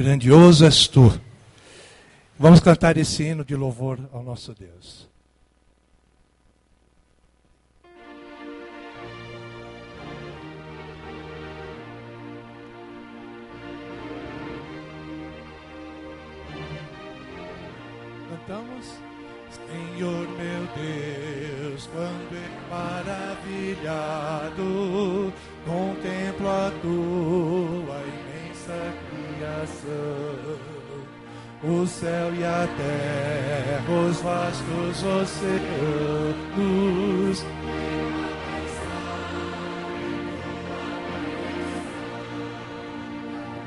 grandioso és tu. Vamos cantar esse hino de louvor ao nosso Deus. Cantamos. Senhor meu Deus, quando maravilhado contemplo a tua imensa criação, o céu e a terra, os vastos oceanos.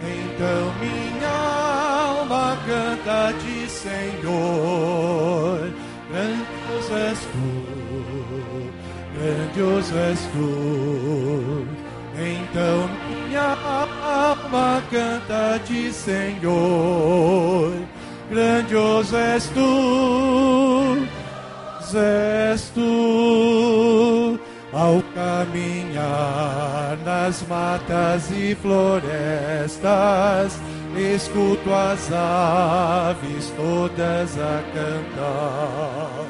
Então minha alma canta-te, Senhor, grandioso és tu, grandioso és tu. Então minha alma canta-te, Senhor, grandioso és tu, és tu. Ao caminhar nas matas e florestas, escuto as aves todas a cantar.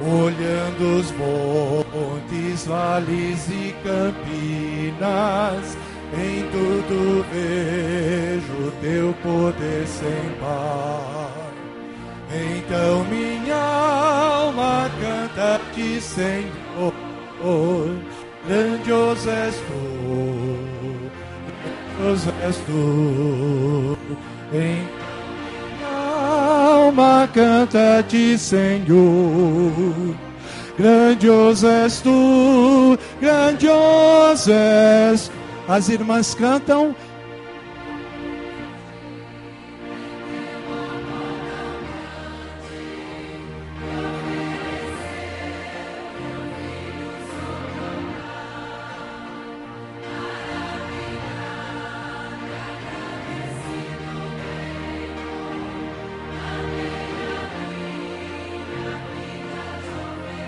Olhando os montes, vales e campinas, em tudo vejo teu poder sem par. Então minha alma canta-te, Senhor, grandioso és tu, grandioso és tu. Em alma canta-te, Senhor. Grandioso és tu, grandioso és. As irmãs cantam.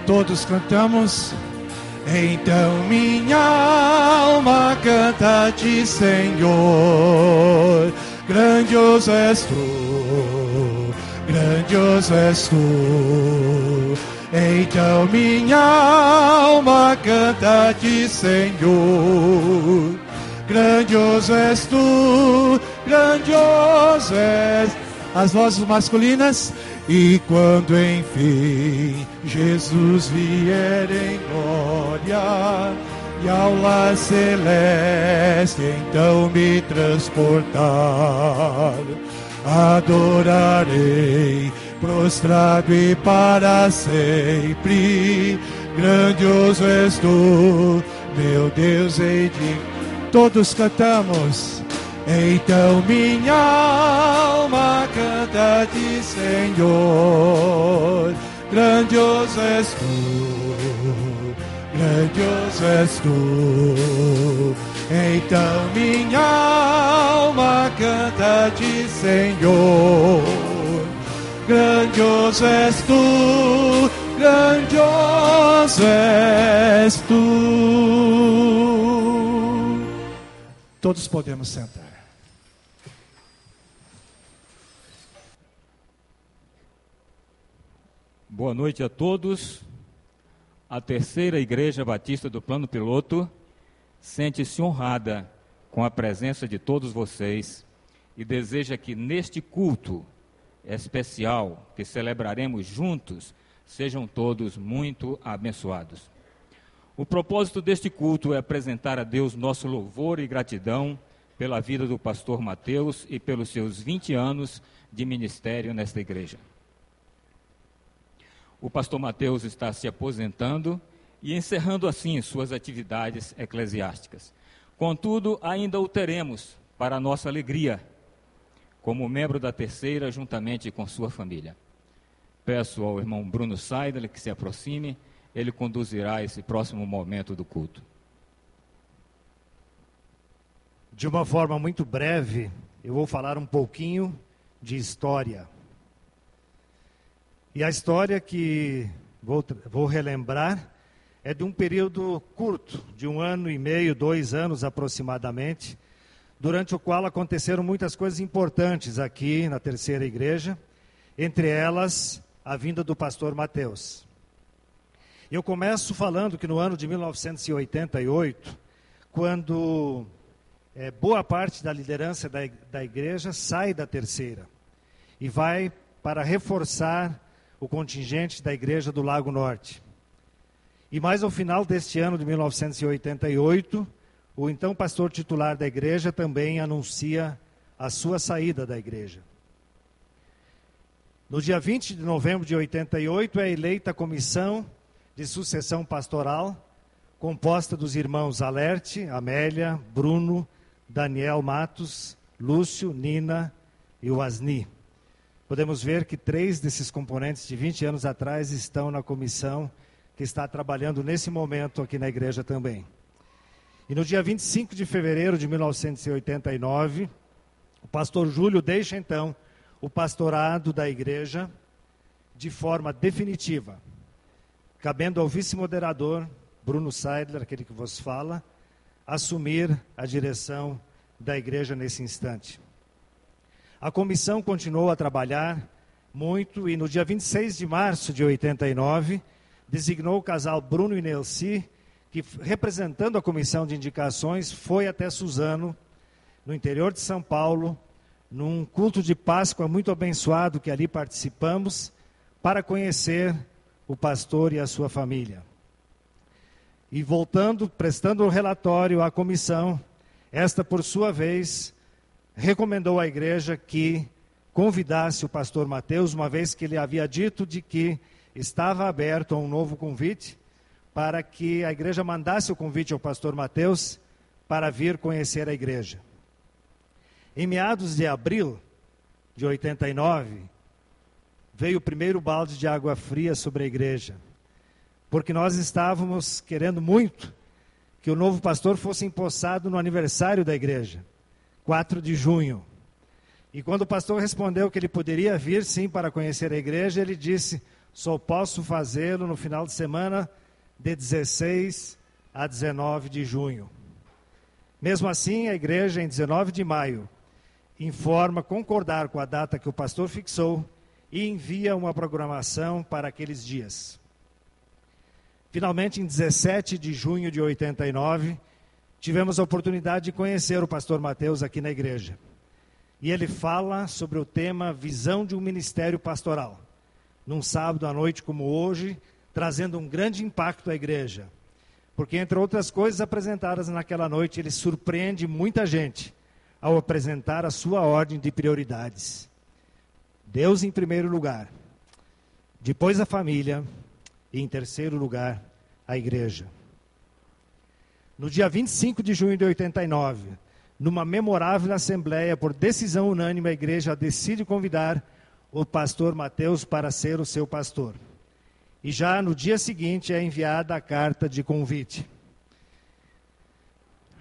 Todos cantamos. Então minha alma canta-te, Senhor. Grandioso és tu, grandioso és tu. Então minha alma canta-te, Senhor. Grandioso és tu, grandioso és. As vozes masculinas. E quando enfim Jesus vier em glória e ao lar celeste então me transportar, adorarei prostrado e para sempre. Grandioso és tu, meu Deus, e de todos cantamos. Então minha alma canta-te, Senhor. Grandioso és tu, grandioso és tu. Então minha alma canta-te, Senhor. Grandioso és tu, grandioso és tu. Todos podemos sentar. Boa noite a todos. A terceira Igreja Batista do Plano Piloto sente-se honrada com a presença de todos vocês e deseja que neste culto especial que celebraremos juntos sejam todos muito abençoados. O propósito deste culto é apresentar a Deus nosso louvor e gratidão pela vida do pastor Mateus e pelos seus 20 anos de ministério nesta igreja. O pastor Mateus está se aposentando e encerrando assim suas atividades eclesiásticas. Contudo, ainda o teremos, para nossa alegria, como membro da terceira, juntamente com sua família. Peço ao irmão Bruno Seidel que se aproxime, ele conduzirá esse próximo momento do culto. De uma forma muito breve, eu vou falar um pouquinho de história. E a história que vou, vou relembrar é de um período curto, de um ano e meio, dois anos aproximadamente, durante o qual aconteceram muitas coisas importantes aqui na terceira igreja, entre elas a vinda do pastor Mateus. Eu começo falando que no ano de 1988, quando é, boa parte da liderança da, da igreja sai da terceira e vai para reforçar o contingente da igreja do Lago Norte. E mais ao final deste ano de 1988, o então pastor titular da igreja também anuncia a sua saída da igreja. No dia 20 de novembro de 88 é eleita a comissão de sucessão pastoral, composta dos irmãos Alerte, Amélia, Bruno, Daniel Matos, Lúcio, Nina e o Asni. Podemos ver que três desses componentes de 20 anos atrás estão na comissão que está trabalhando nesse momento aqui na igreja também. E no dia 25 de fevereiro de 1989, o pastor Júlio deixa então o pastorado da igreja de forma definitiva, cabendo ao vice-moderador Bruno Seidler, aquele que vos fala, assumir a direção da igreja nesse instante. A comissão continuou a trabalhar muito e no dia 26 de março de 89, designou o casal Bruno e Nelci, que representando a comissão de indicações, foi até Suzano, no interior de São Paulo, num culto de Páscoa muito abençoado que ali participamos, para conhecer o pastor e a sua família. E voltando, prestando o relatório à comissão, esta, por sua vez, recomendou à igreja que convidasse o pastor Mateus, uma vez que ele havia dito de que estava aberto a um novo convite, para que a igreja mandasse o convite ao pastor Mateus para vir conhecer a igreja. Em meados de abril de 89, veio o primeiro balde de água fria sobre a igreja, porque nós estávamos querendo muito que o novo pastor fosse empossado no aniversário da igreja, 4 de junho. E quando o pastor respondeu que ele poderia vir sim para conhecer a igreja, ele disse: só posso fazê-lo no final de semana de 16 a 19 de junho. Mesmo assim, a igreja, em 19 de maio, informa concordar com a data que o pastor fixou e envia uma programação para aqueles dias. Finalmente, em 17 de junho de 89, tivemos a oportunidade de conhecer o pastor Mateus aqui na igreja. E ele fala sobre o tema Visão de um Ministério Pastoral num sábado à noite como hoje, trazendo um grande impacto à igreja. Porque, entre outras coisas apresentadas naquela noite, ele surpreende muita gente ao apresentar a sua ordem de prioridades. Deus em primeiro lugar, depois a família e, em terceiro lugar, a igreja. No dia 25 de junho de 89, numa memorável assembleia, por decisão unânime, a igreja decide convidar o pastor Mateus para ser o seu pastor. E já no dia seguinte é enviada a carta de convite.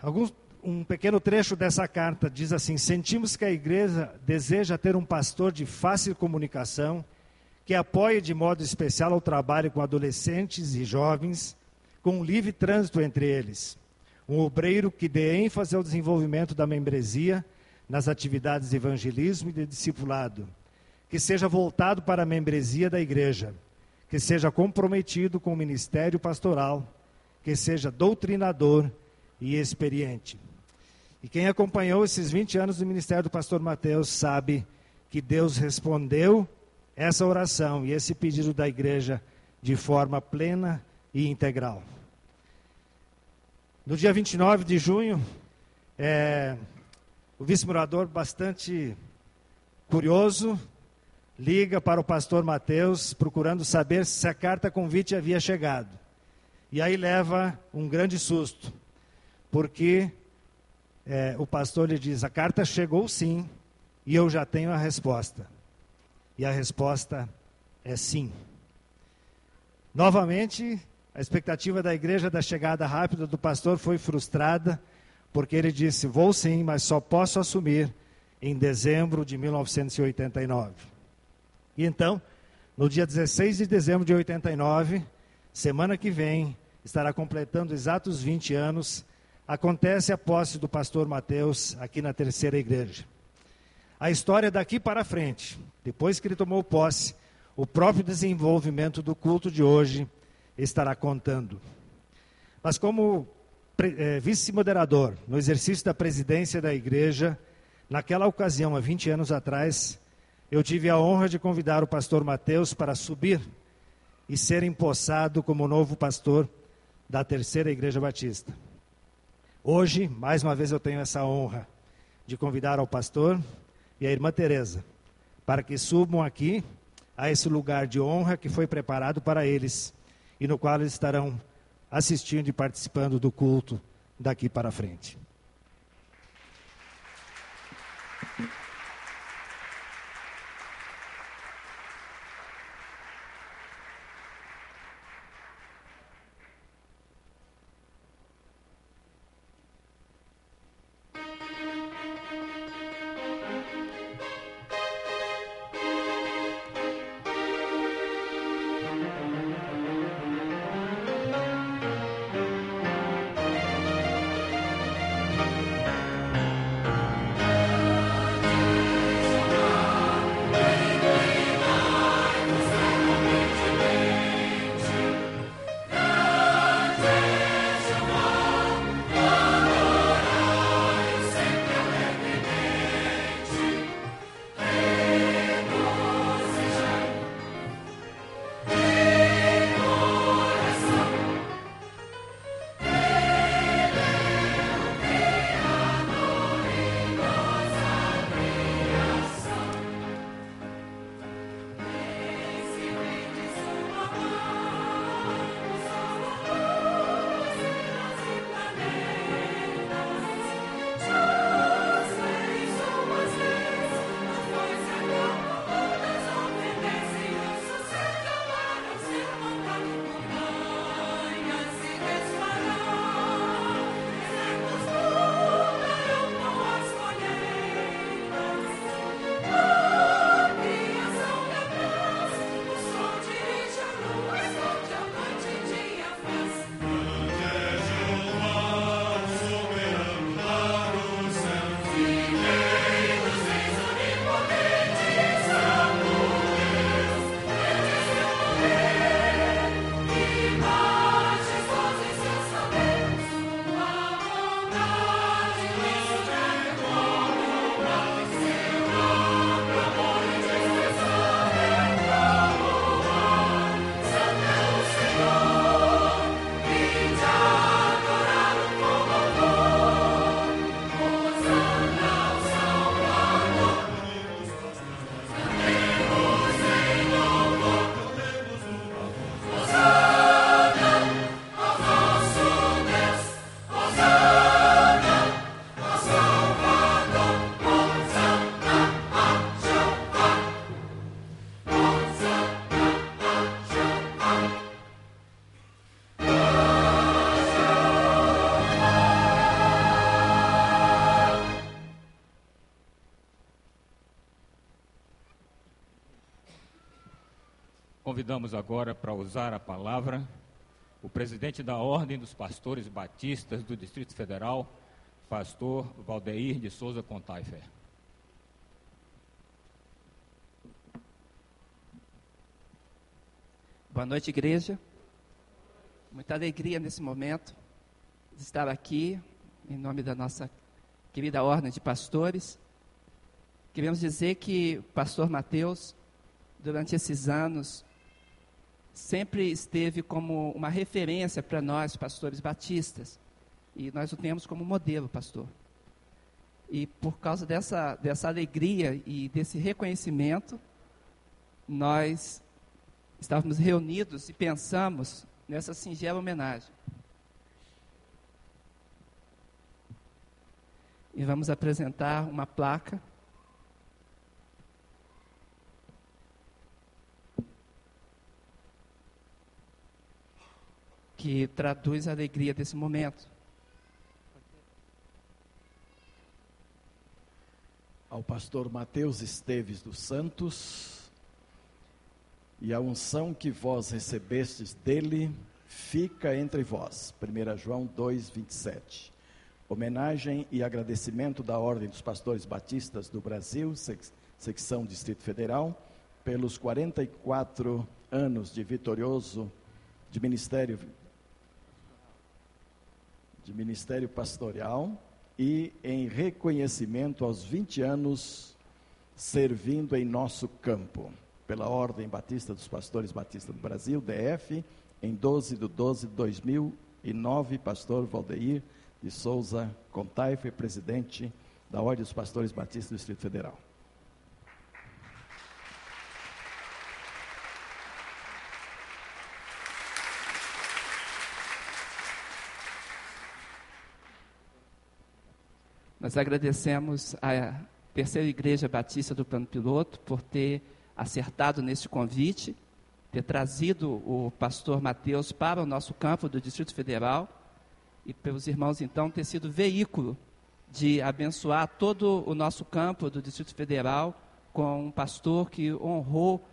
Alguns, um pequeno trecho dessa carta diz assim: Sentimos que a igreja deseja ter um pastor de fácil comunicação, que apoie de modo especial o trabalho com adolescentes e jovens, com livre trânsito entre eles. Um obreiro que dê ênfase ao desenvolvimento da membresia nas atividades de evangelismo e de discipulado que seja voltado para a membresia da igreja, que seja comprometido com o ministério pastoral, que seja doutrinador e experiente. E quem acompanhou esses 20 anos do ministério do pastor Mateus sabe que Deus respondeu essa oração e esse pedido da igreja de forma plena e integral. No dia 29 de junho, é, o vice-morador, bastante curioso, liga para o pastor Mateus procurando saber se a carta convite havia chegado. E aí leva um grande susto, porque é, o pastor lhe diz: a carta chegou sim, e eu já tenho a resposta. E a resposta é sim. Novamente, a expectativa da igreja da chegada rápida do pastor foi frustrada, porque ele disse: Vou sim, mas só posso assumir em dezembro de 1989. E então, no dia 16 de dezembro de 89, semana que vem, estará completando exatos 20 anos acontece a posse do pastor Mateus aqui na terceira igreja. A história daqui para frente, depois que ele tomou posse, o próprio desenvolvimento do culto de hoje estará contando. Mas como é, vice-moderador no exercício da presidência da igreja, naquela ocasião, há 20 anos atrás, eu tive a honra de convidar o pastor Mateus para subir e ser empossado como novo pastor da Terceira Igreja Batista. Hoje, mais uma vez, eu tenho essa honra de convidar ao pastor e a irmã Teresa para que subam aqui a esse lugar de honra que foi preparado para eles e no qual eles estarão assistindo e participando do culto daqui para frente. Convidamos agora para usar a palavra o presidente da Ordem dos Pastores Batistas do Distrito Federal, pastor Valdeir de Souza Contaifer. Boa noite, igreja. Muita alegria nesse momento de estar aqui, em nome da nossa querida Ordem de Pastores. Queremos dizer que o pastor Mateus, durante esses anos, sempre esteve como uma referência para nós, pastores batistas. E nós o temos como modelo, pastor. E por causa dessa, dessa alegria e desse reconhecimento, nós estávamos reunidos e pensamos nessa singela homenagem. E vamos apresentar uma placa que traduz a alegria desse momento. Ao pastor Mateus Esteves dos Santos, e a unção que vós recebestes dele fica entre vós. 1 João 2, 27. Homenagem e agradecimento da Ordem dos Pastores Batistas do Brasil, sec secção Distrito Federal, pelos 44 anos de vitorioso de ministério de ministério pastoral e em reconhecimento aos 20 anos servindo em nosso campo, pela Ordem Batista dos Pastores Batista do Brasil, DF, em 12 de 12 de 2009, pastor Valdeir de Souza Contai foi presidente da Ordem dos Pastores Batistas do Distrito Federal. Nós agradecemos à Terceira Igreja Batista do Plano Piloto por ter acertado neste convite, ter trazido o pastor Mateus para o nosso campo do Distrito Federal e pelos irmãos, então, ter sido veículo de abençoar todo o nosso campo do Distrito Federal com um pastor que honrou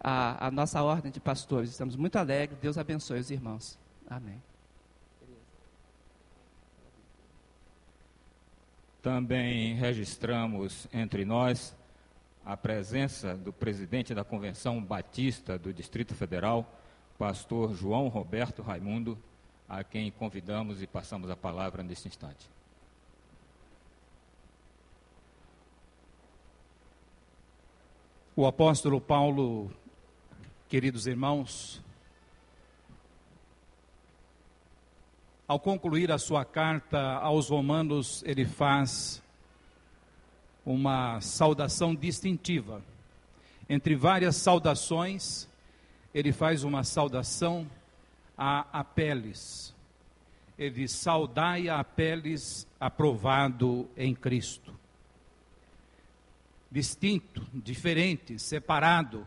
a, a nossa ordem de pastores. Estamos muito alegres. Deus abençoe os irmãos. Amém. Também registramos entre nós a presença do presidente da Convenção Batista do Distrito Federal, pastor João Roberto Raimundo, a quem convidamos e passamos a palavra neste instante. O apóstolo Paulo, queridos irmãos, ao concluir a sua carta aos Romanos, ele faz uma saudação distintiva. Entre várias saudações, ele faz uma saudação a Apeles. Ele diz: Saudai a Apeles, aprovado em Cristo. Distinto, diferente, separado,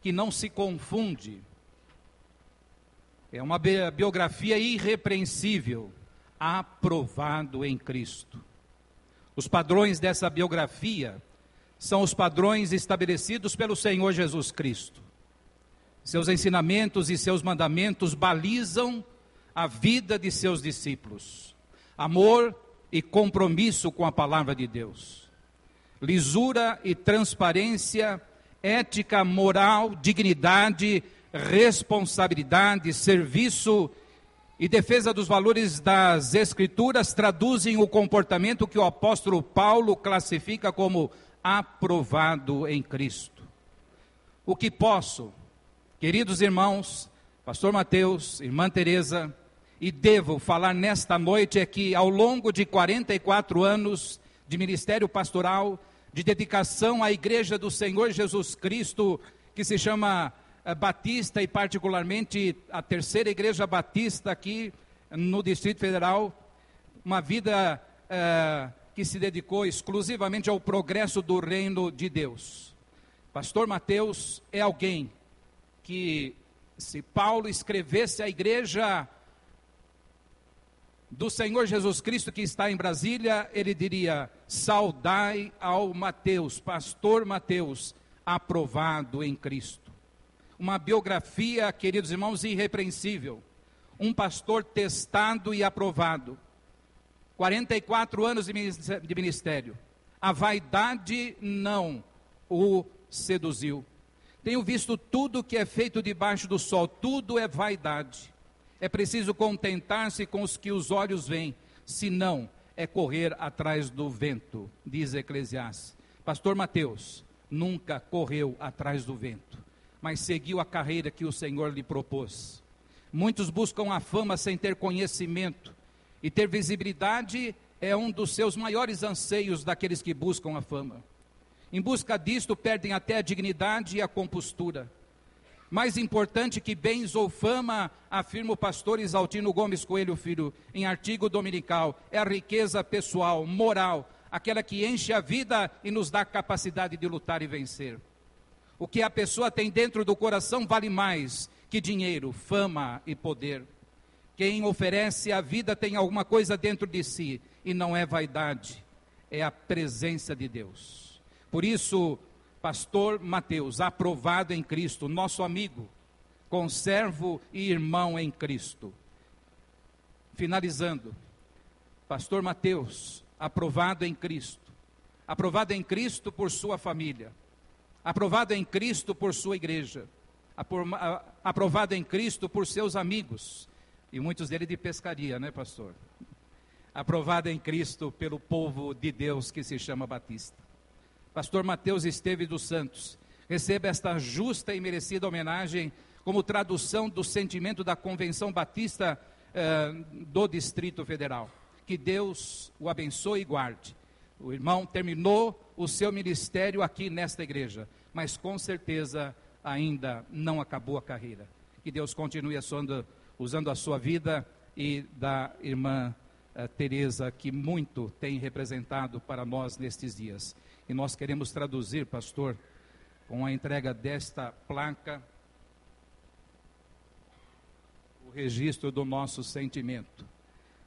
que não se confunde é uma biografia irrepreensível, aprovado em Cristo. Os padrões dessa biografia são os padrões estabelecidos pelo Senhor Jesus Cristo. Seus ensinamentos e seus mandamentos balizam a vida de seus discípulos. Amor e compromisso com a palavra de Deus. Lisura e transparência, ética, moral, dignidade responsabilidade, serviço e defesa dos valores das Escrituras traduzem o comportamento que o apóstolo Paulo classifica como aprovado em Cristo. O que posso, queridos irmãos, pastor Mateus, irmã Teresa, e devo falar nesta noite é que ao longo de 44 anos de ministério pastoral, de dedicação à igreja do Senhor Jesus Cristo, que se chama batista e particularmente a terceira igreja batista aqui no Distrito Federal, uma vida é, que se dedicou exclusivamente ao progresso do reino de Deus. Pastor Mateus é alguém que, se Paulo escrevesse a igreja do Senhor Jesus Cristo que está em Brasília, ele diria: Saudai ao Mateus, pastor Mateus, aprovado em Cristo uma biografia, queridos irmãos, irrepreensível. Um pastor testado e aprovado. 44 anos de ministério. A vaidade não o seduziu. Tenho visto tudo que é feito debaixo do sol, tudo é vaidade. É preciso contentar-se com os que os olhos veem, senão é correr atrás do vento, diz Eclesiastes. Pastor Mateus nunca correu atrás do vento mas seguiu a carreira que o Senhor lhe propôs. Muitos buscam a fama sem ter conhecimento, e ter visibilidade é um dos seus maiores anseios daqueles que buscam a fama. Em busca disto, perdem até a dignidade e a compostura. Mais importante que bens ou fama, afirma o pastor Isaltino Gomes Coelho Filho, em artigo dominical, é a riqueza pessoal, moral, aquela que enche a vida e nos dá capacidade de lutar e vencer. O que a pessoa tem dentro do coração vale mais que dinheiro, fama e poder. Quem oferece a vida tem alguma coisa dentro de si e não é vaidade, é a presença de Deus. Por isso, pastor Mateus, aprovado em Cristo, nosso amigo, conservo e irmão em Cristo. Finalizando, Pastor Mateus, aprovado em Cristo. Aprovado em Cristo por sua família. Aprovado em Cristo por sua igreja. Aprovado em Cristo por seus amigos. E muitos dele de pescaria, né, pastor? Aprovado em Cristo pelo povo de Deus que se chama Batista. Pastor Mateus Esteve dos Santos, receba esta justa e merecida homenagem como tradução do sentimento da Convenção Batista eh, do Distrito Federal. Que Deus o abençoe e guarde. O irmão terminou o seu ministério aqui nesta igreja, mas com certeza ainda não acabou a carreira. Que Deus continue usando, usando a sua vida e da irmã uh, Teresa, que muito tem representado para nós nestes dias. E nós queremos traduzir, pastor, com a entrega desta placa, o registro do nosso sentimento.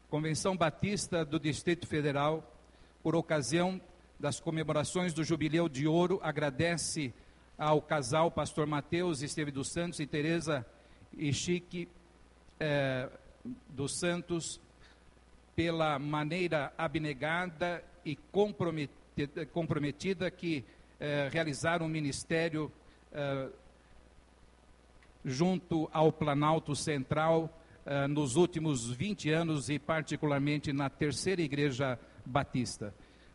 Convenção Batista do Distrito Federal, por ocasião das comemorações do Jubileu de Ouro, agradece ao casal Pastor Mateus Esteve dos Santos e Teresa e Chique eh, dos Santos pela maneira abnegada e comprometida, comprometida que eh, realizaram o ministério eh, junto ao Planalto Central nos últimos 20 anos e particularmente na Terceira Igreja Batista.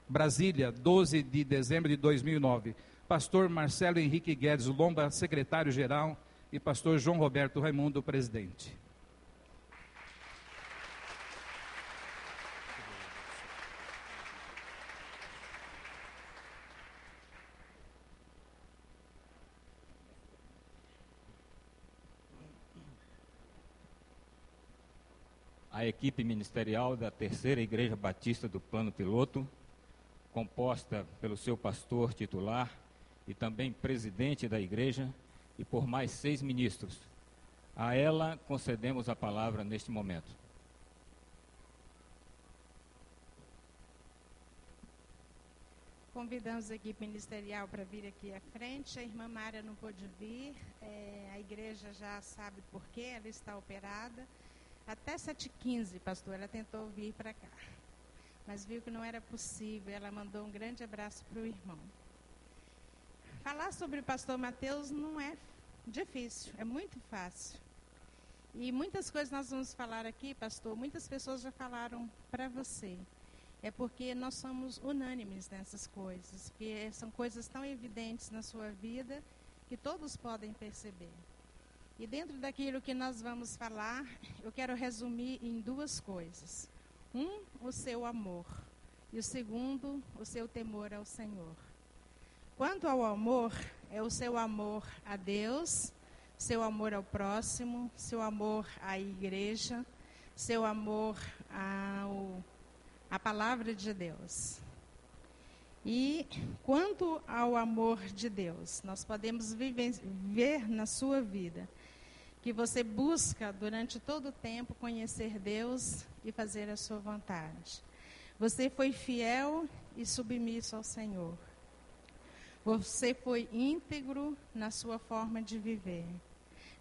Brasília, 12 de dezembro de 2009. Pastor Marcelo Henrique Guedes Lomba, secretário-geral, e pastor João Roberto Raimundo, presidente. A equipe ministerial da Terceira Igreja Batista do Plano Piloto, composta pelo seu pastor titular e também presidente da igreja, e por mais seis ministros. A ela concedemos a palavra neste momento. Convidamos a equipe ministerial para vir aqui à frente. A irmã Mária não pôde vir, é, a igreja já sabe por quê, ela está operada. Até 7h15, pastor, ela tentou vir para cá. Mas viu que não era possível. Ela mandou um grande abraço para o irmão. Falar sobre o pastor Mateus não é difícil, é muito fácil. E muitas coisas nós vamos falar aqui, pastor, muitas pessoas já falaram para você. É porque nós somos unânimes nessas coisas, porque são coisas tão evidentes na sua vida que todos podem perceber. E dentro daquilo que nós vamos falar, eu quero resumir em duas coisas. Um, o seu amor. E o segundo, o seu temor ao Senhor. Quanto ao amor, é o seu amor a Deus, seu amor ao próximo, seu amor à igreja, seu amor ao, à palavra de Deus. E quanto ao amor de Deus, nós podemos viver, ver na sua vida que você busca durante todo o tempo conhecer Deus e fazer a sua vontade. Você foi fiel e submisso ao Senhor. Você foi íntegro na sua forma de viver.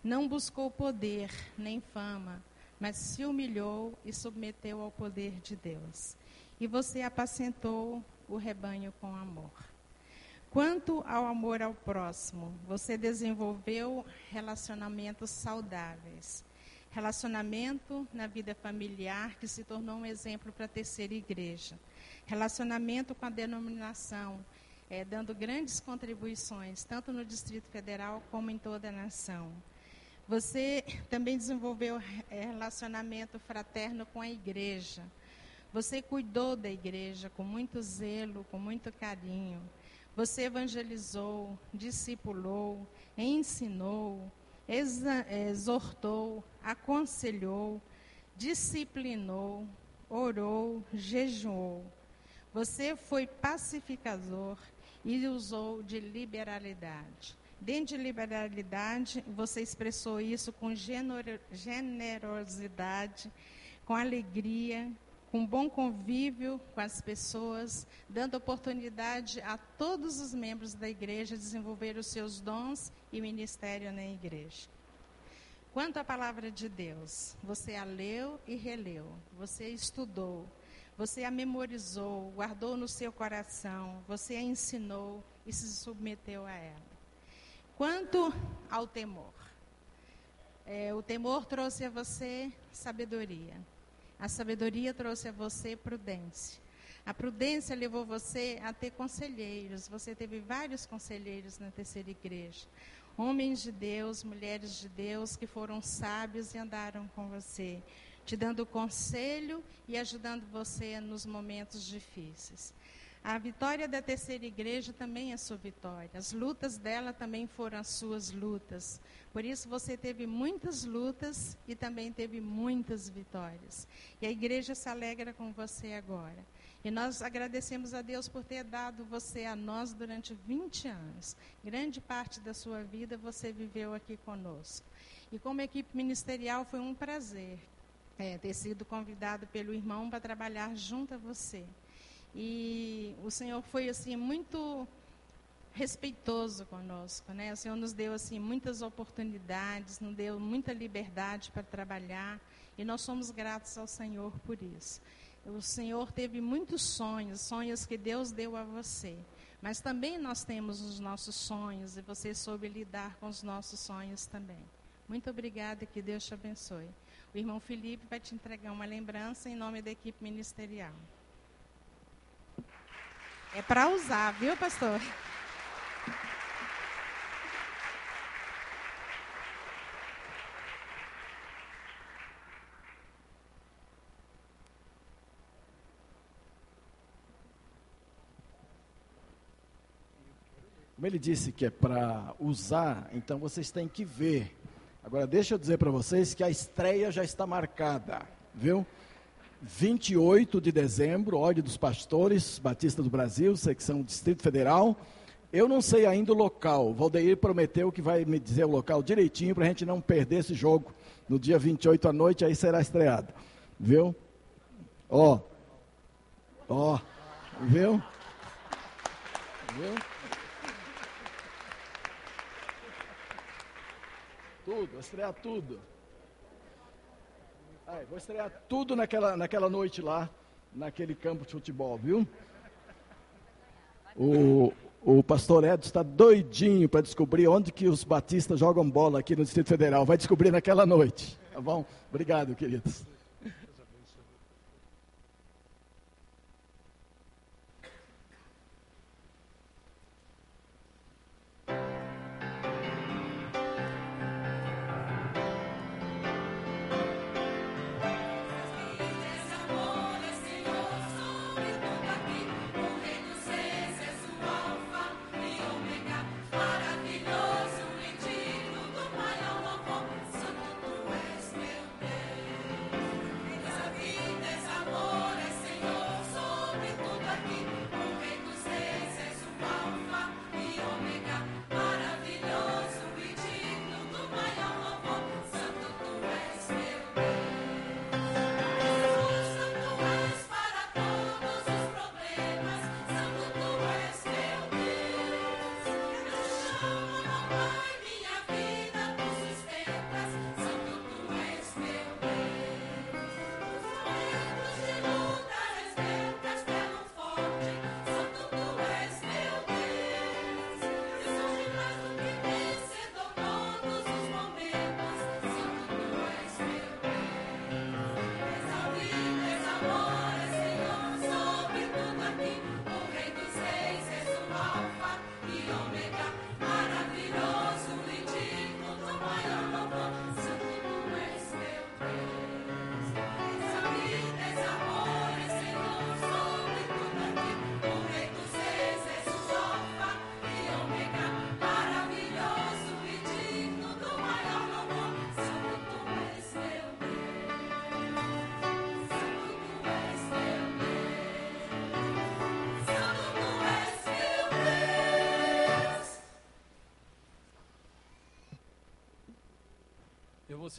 Não buscou poder nem fama, mas se humilhou e submeteu ao poder de Deus. E você apacentou o rebanho com amor. Quanto ao amor ao próximo, você desenvolveu relacionamentos saudáveis. Relacionamento na vida familiar, que se tornou um exemplo para a terceira igreja. Relacionamento com a denominação, é, dando grandes contribuições, tanto no Distrito Federal como em toda a nação. Você também desenvolveu é, relacionamento fraterno com a igreja. Você cuidou da igreja com muito zelo, com muito carinho. Você evangelizou, discipulou, ensinou, exortou, aconselhou, disciplinou, orou, jejuou. Você foi pacificador e usou de liberalidade. Dentro de liberalidade, você expressou isso com generosidade, com alegria, com bom convívio com as pessoas, dando oportunidade a todos os membros da igreja desenvolver os seus dons e ministério na igreja. Quanto à palavra de Deus, você a leu e releu, você estudou, Você a memorizou, guardou no seu coração, você a ensinou e se submeteu a ela. Quanto ao temor, é, o temor trouxe a você sabedoria, a sabedoria trouxe a você prudência. A prudência levou você a ter conselheiros. Você teve vários conselheiros na terceira igreja. Homens de Deus, mulheres de Deus que foram sábios e andaram com você te dando conselho e ajudando você nos momentos difíceis. A vitória da terceira igreja também é sua vitória. As lutas dela também foram as suas lutas. Por isso você teve muitas lutas e também teve muitas vitórias. E a igreja se alegra com você agora. E nós agradecemos a Deus por ter dado você a nós durante 20 anos. Grande parte da sua vida você viveu aqui conosco. E como equipe ministerial foi um prazer é, ter sido convidado pelo irmão para trabalhar junto a você. E o Senhor foi assim muito respeitoso conosco, né? O Senhor nos deu assim muitas oportunidades, nos deu muita liberdade para trabalhar e nós somos gratos ao Senhor por isso. O Senhor teve muitos sonhos, sonhos que Deus deu a você. Mas também nós temos os nossos sonhos e você soube lidar com os nossos sonhos também. Muito obrigada, que Deus te abençoe. O irmão Felipe vai te entregar uma lembrança em nome da equipe ministerial. É para usar, viu, pastor? Como ele disse que é para usar, então vocês têm que ver Agora, deixa eu dizer para vocês que a estreia já está marcada, viu? 28 de dezembro, Ódio dos Pastores, Batista do Brasil, secção Distrito Federal. Eu não sei ainda o local. Valdeir prometeu que vai me dizer o local direitinho para a gente não perder esse jogo. No dia 28 à noite, aí será estreado. Viu? Ó. Ó. Viu? Viu? Tudo, estrear tudo. Aí, vou estrear tudo naquela, naquela noite lá, naquele campo de futebol, viu? O, o pastor Edson está doidinho para descobrir onde que os batistas jogam bola aqui no Distrito Federal. Vai descobrir naquela noite. Tá bom? Obrigado, queridos.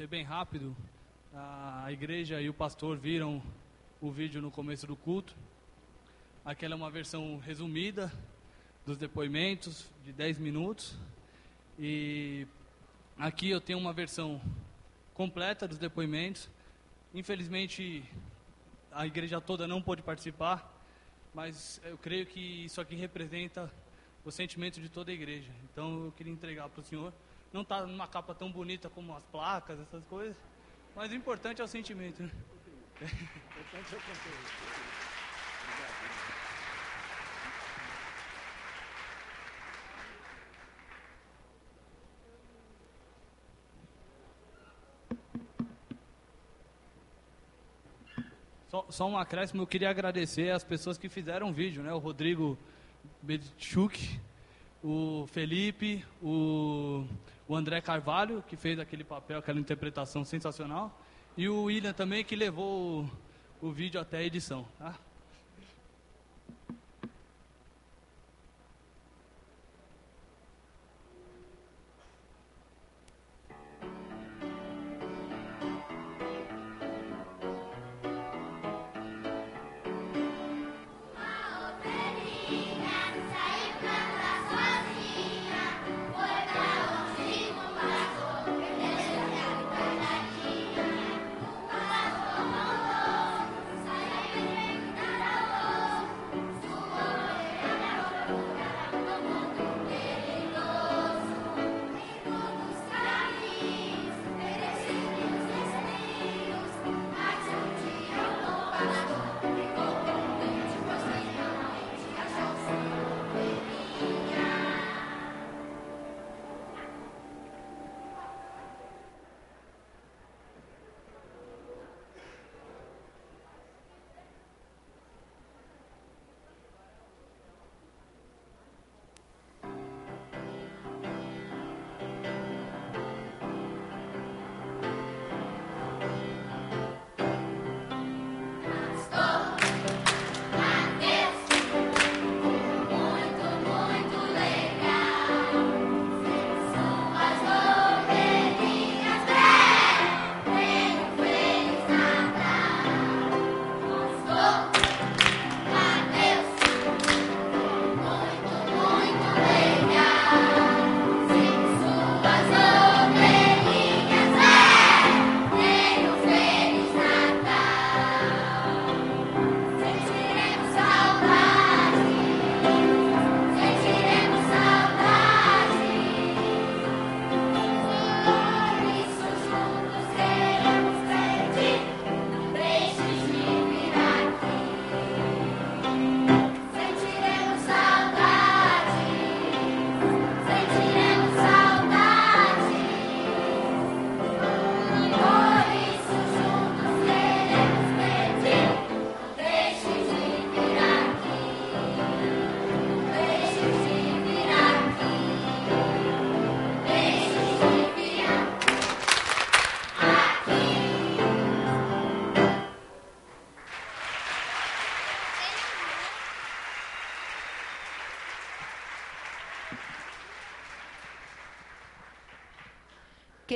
Ser bem rápido. A igreja e o pastor viram o vídeo no começo do culto. Aquela é uma versão resumida dos depoimentos, de 10 minutos. E aqui eu tenho uma versão completa dos depoimentos. Infelizmente, a igreja toda não pôde participar, mas eu creio que isso aqui representa o sentimento de toda a igreja. Então eu queria entregar para o senhor. Não está numa capa tão bonita como as placas, essas coisas, mas o importante é o sentimento. Né? O importante é o conteúdo. Só, só um acréscimo, eu queria agradecer as pessoas que fizeram o vídeo, né? O Rodrigo Bedchuk, o Felipe, o, o André Carvalho, que fez aquele papel, aquela interpretação sensacional, e o William também, que levou o, o vídeo até a edição. Tá?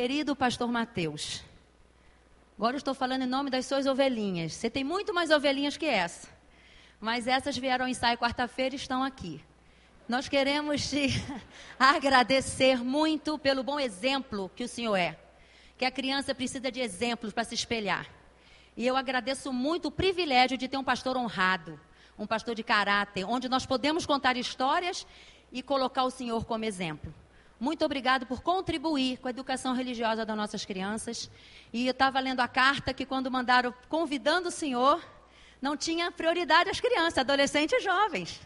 Querido pastor Mateus, agora eu estou falando em nome das suas ovelhinhas. Você tem muito mais ovelhinhas que essa. Mas essas vieram ao ensaio quarta-feira e estão aqui. Nós queremos te agradecer muito pelo bom exemplo que o senhor é. Que a criança precisa de exemplos para se espelhar. E eu agradeço muito o privilégio de ter um pastor honrado, um pastor de caráter, onde nós podemos contar histórias e colocar o senhor como exemplo. Muito obrigado por contribuir com a educação religiosa das nossas crianças. E eu estava lendo a carta que, quando mandaram convidando o senhor, não tinha prioridade às crianças, adolescentes e jovens.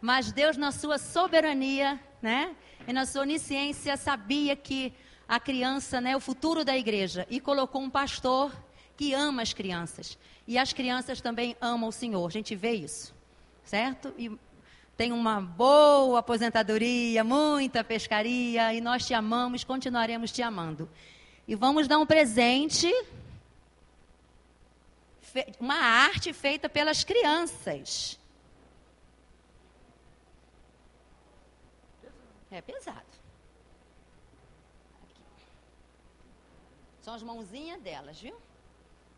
Mas Deus, na sua soberania, né, e na sua onisciência, sabia que a criança né, o futuro da igreja e colocou um pastor que ama as crianças. E as crianças também amam o Senhor. A gente vê isso, certo? E tem uma boa aposentadoria, muita pescaria, e nós te amamos, continuaremos te amando. E vamos dar um presente, uma arte feita pelas crianças. É pesado. Aqui. São as mãozinhas delas, viu?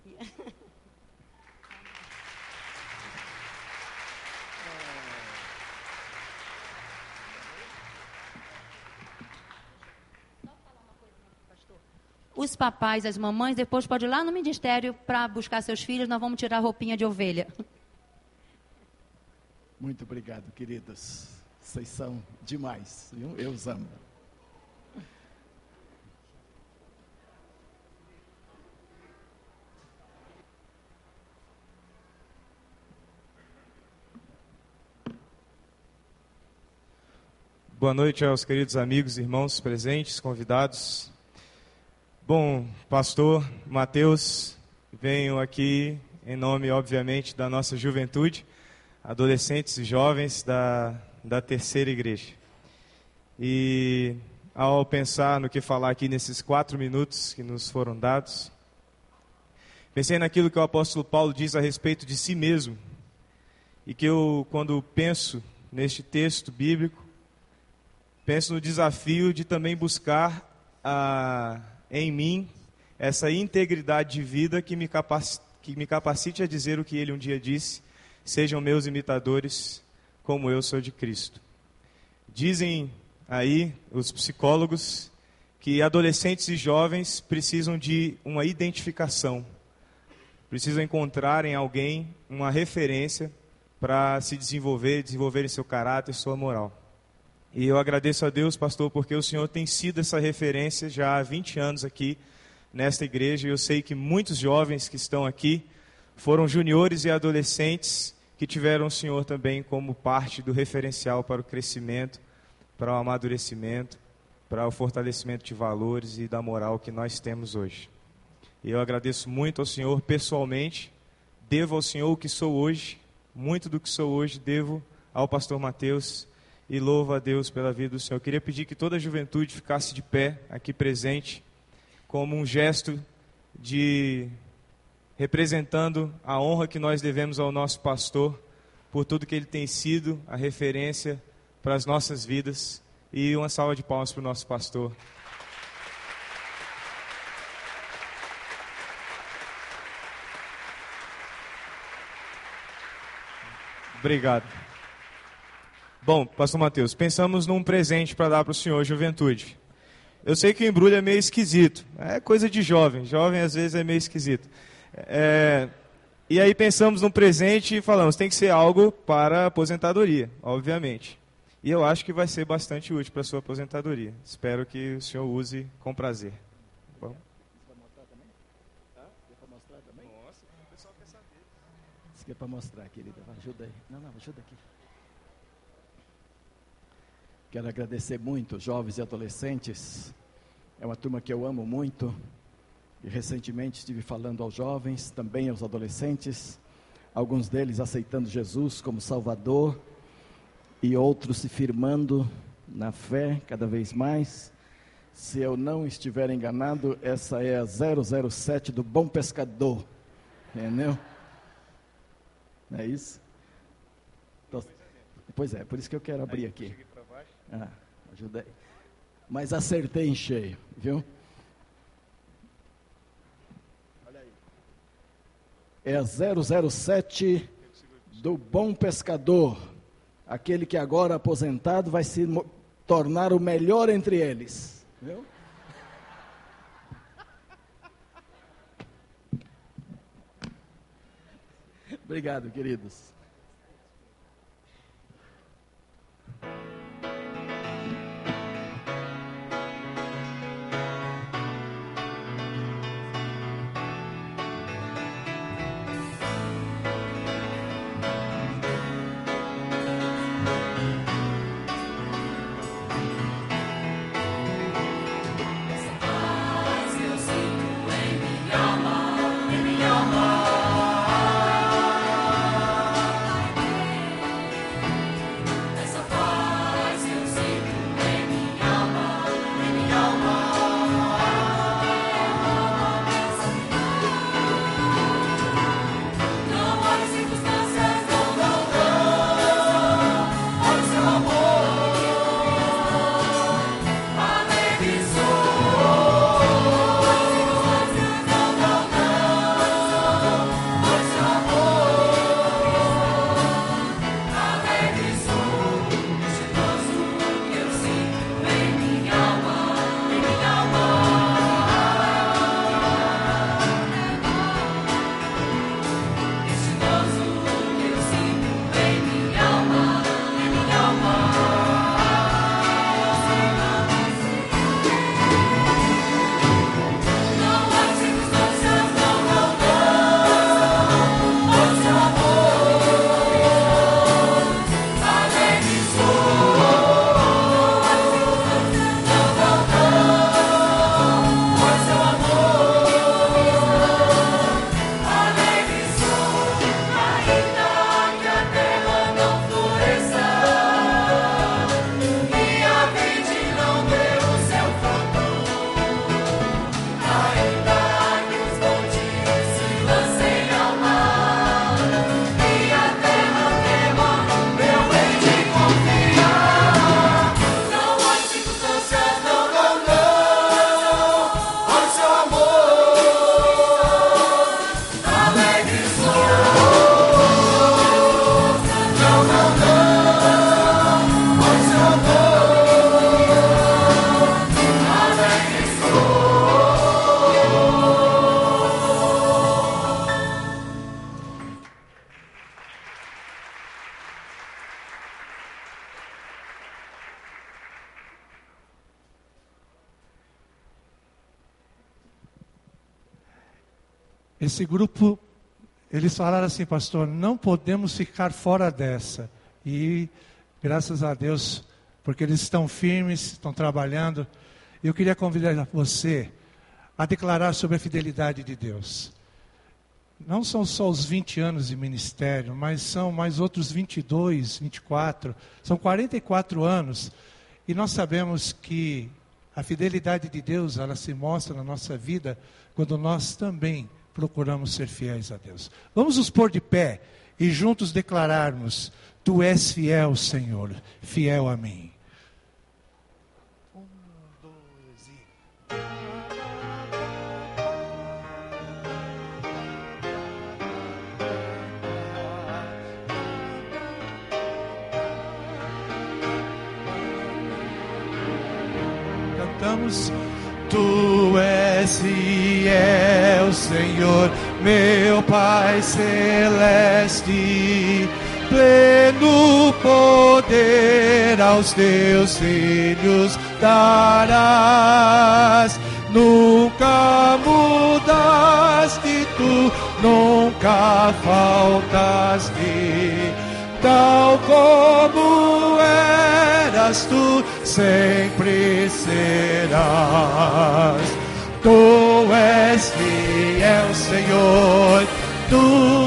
os papais, as mamães, depois pode ir lá no ministério para buscar seus filhos, nós vamos tirar a roupinha de ovelha. Muito obrigado, queridos. Vocês são demais, viu? Eu os amo. Boa noite aos queridos amigos, irmãos presentes, convidados. Bom, pastor Mateus, venho aqui em nome, obviamente, da nossa juventude, adolescentes e jovens da, da terceira igreja. E ao pensar no que falar aqui nesses quatro minutos que nos foram dados, pensei naquilo que o apóstolo Paulo diz a respeito de si mesmo, e que eu, quando penso neste texto bíblico, penso no desafio de também buscar ah, em mim essa integridade de vida que me, que me capacite a dizer o que ele um dia disse: sejam meus imitadores, como eu sou de Cristo. Dizem aí os psicólogos que adolescentes e jovens precisam de uma identificação, precisam encontrar em alguém uma referência para se desenvolver, desenvolver seu caráter, sua moral. E eu agradeço a Deus, pastor, porque o senhor tem sido essa referência já há 20 anos aqui nesta igreja. E eu sei que muitos jovens que estão aqui foram juniores e adolescentes que tiveram o senhor também como parte do referencial para o crescimento, para o amadurecimento, para o fortalecimento de valores e da moral que nós temos hoje. E eu agradeço muito ao senhor pessoalmente, devo ao senhor o que sou hoje, muito do que sou hoje devo ao pastor Mateus e louvo a Deus pela vida do Senhor. Eu queria pedir que toda a juventude ficasse de pé aqui presente, como um gesto de representando a honra que nós devemos ao nosso pastor por tudo que ele tem sido a referência para as nossas vidas e uma salva de palmas para o nosso pastor. Obrigado. Bom, pastor Mateus, pensamos num presente para dar para o senhor, juventude. Eu sei que o embrulho é meio esquisito. É coisa de jovem. Jovem às vezes é meio esquisito. É, e aí pensamos num presente e falamos, tem que ser algo para aposentadoria, obviamente. E eu acho que vai ser bastante útil para a sua aposentadoria. Espero que o senhor use com prazer. Bom. Isso aqui é para mostrar, querida. Ajuda aí. Não, não, ajuda aqui. Quero agradecer muito, jovens e adolescentes. É uma turma que eu amo muito. E recentemente estive falando aos jovens, também aos adolescentes, alguns deles aceitando Jesus como Salvador e outros se firmando na fé cada vez mais. Se eu não estiver enganado, essa é a 007 do Bom Pescador. Entendeu? Não é isso? Pois é, por isso que eu quero abrir aqui. Ah, ajudei. Mas acertei em cheio, viu? Olha aí. É 007 do bom pescador. Aquele que agora aposentado vai se tornar o melhor entre eles. Viu? Obrigado, queridos. Esse grupo, eles falaram assim, pastor, não podemos ficar fora dessa. E graças a Deus, porque eles estão firmes, estão trabalhando. Eu queria convidar você a declarar sobre a fidelidade de Deus. Não são só os 20 anos de ministério, mas são mais outros 22, 24, são 44 anos. E nós sabemos que a fidelidade de Deus, ela se mostra na nossa vida quando nós também procuramos ser fiéis a Deus. Vamos nos pôr de pé e juntos declararmos: Tu és fiel, Senhor, fiel a mim. Cantamos. Tu és fiel, Senhor, meu Pai celeste, pleno poder aos teus filhos darás. Nunca mudaste tu, nunca faltaste, tal como eras tu, sempre serás. Tu és fiel, Senhor, tu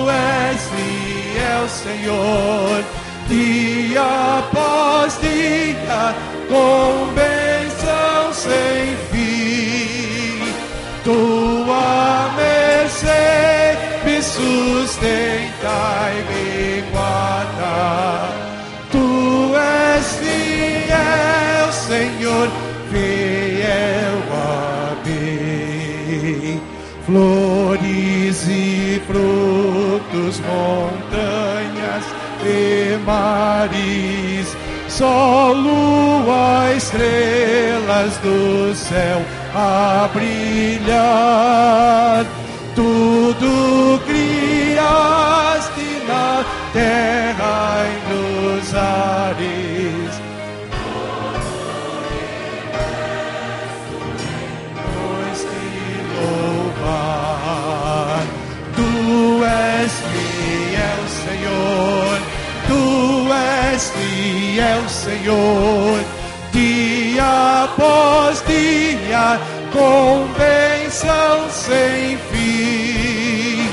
és fiel, Senhor, dia após dia, com bênção sem fim. Tua mercê me sustenta e me guarda. Tu és fiel, Senhor, fiel Flores e frutos, montanhas e mares, sol, lua, estrelas do céu a brilhar. Tudo criaste na terra e nos ares. Senhor. Tu és fiel, Senhor. Dia após dia, com bênção sem fim.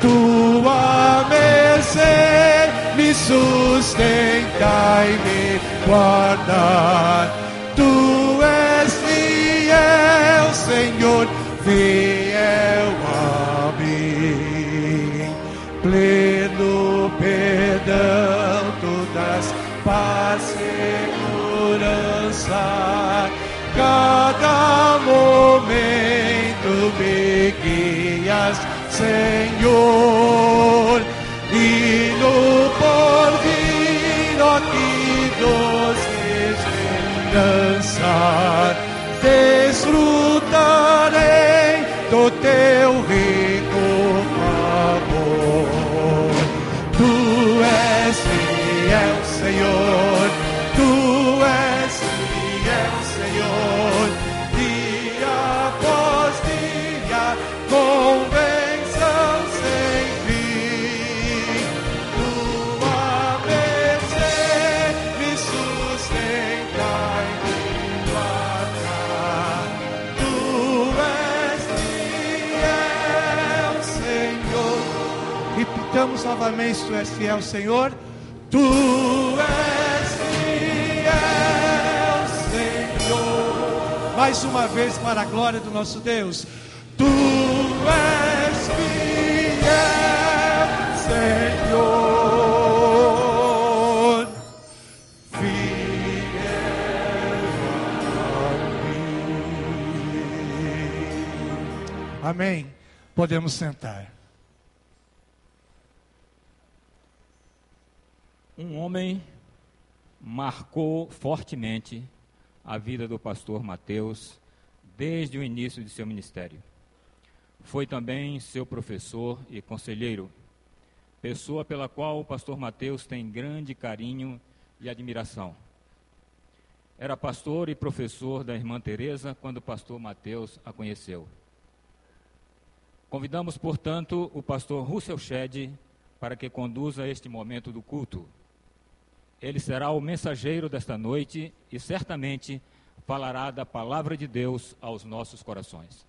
Tua mercê me sustenta e me guarda. Tu és fiel, Senhor, fiel a mim. Pleno paz, segurança. Cada momento me guias, Senhor. E no porvir aqui doce esperança, desfrutarei do teu rico novamente: Tu és fiel, Senhor. Tu és fiel, Senhor. Mais uma vez, para a glória do nosso Deus. Tu és fiel, Senhor. Fiel a mim. Amém. Podemos sentar. Um homem marcou fortemente a vida do pastor Mateus desde o início de seu ministério. Foi também seu professor e conselheiro, pessoa pela qual o pastor Mateus tem grande carinho e admiração. Era pastor e professor da irmã Teresa quando o pastor Mateus a conheceu. Convidamos, portanto, o pastor Russell Shedd para que conduza este momento do culto. Ele será o mensageiro desta noite e certamente falará da palavra de Deus aos nossos corações.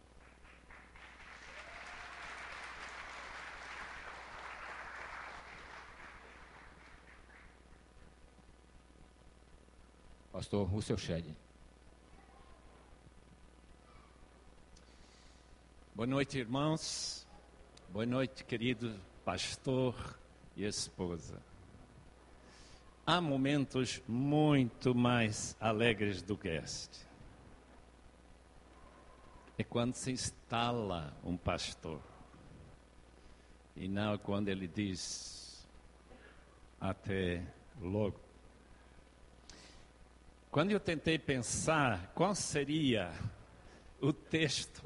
Pastor Russell Shedd. Boa noite, irmãos. Boa noite, querido pastor e esposa. Há momentos muito mais alegres do que este. É quando se instala um pastor. E não quando ele diz até logo. Quando eu tentei pensar qual seria o texto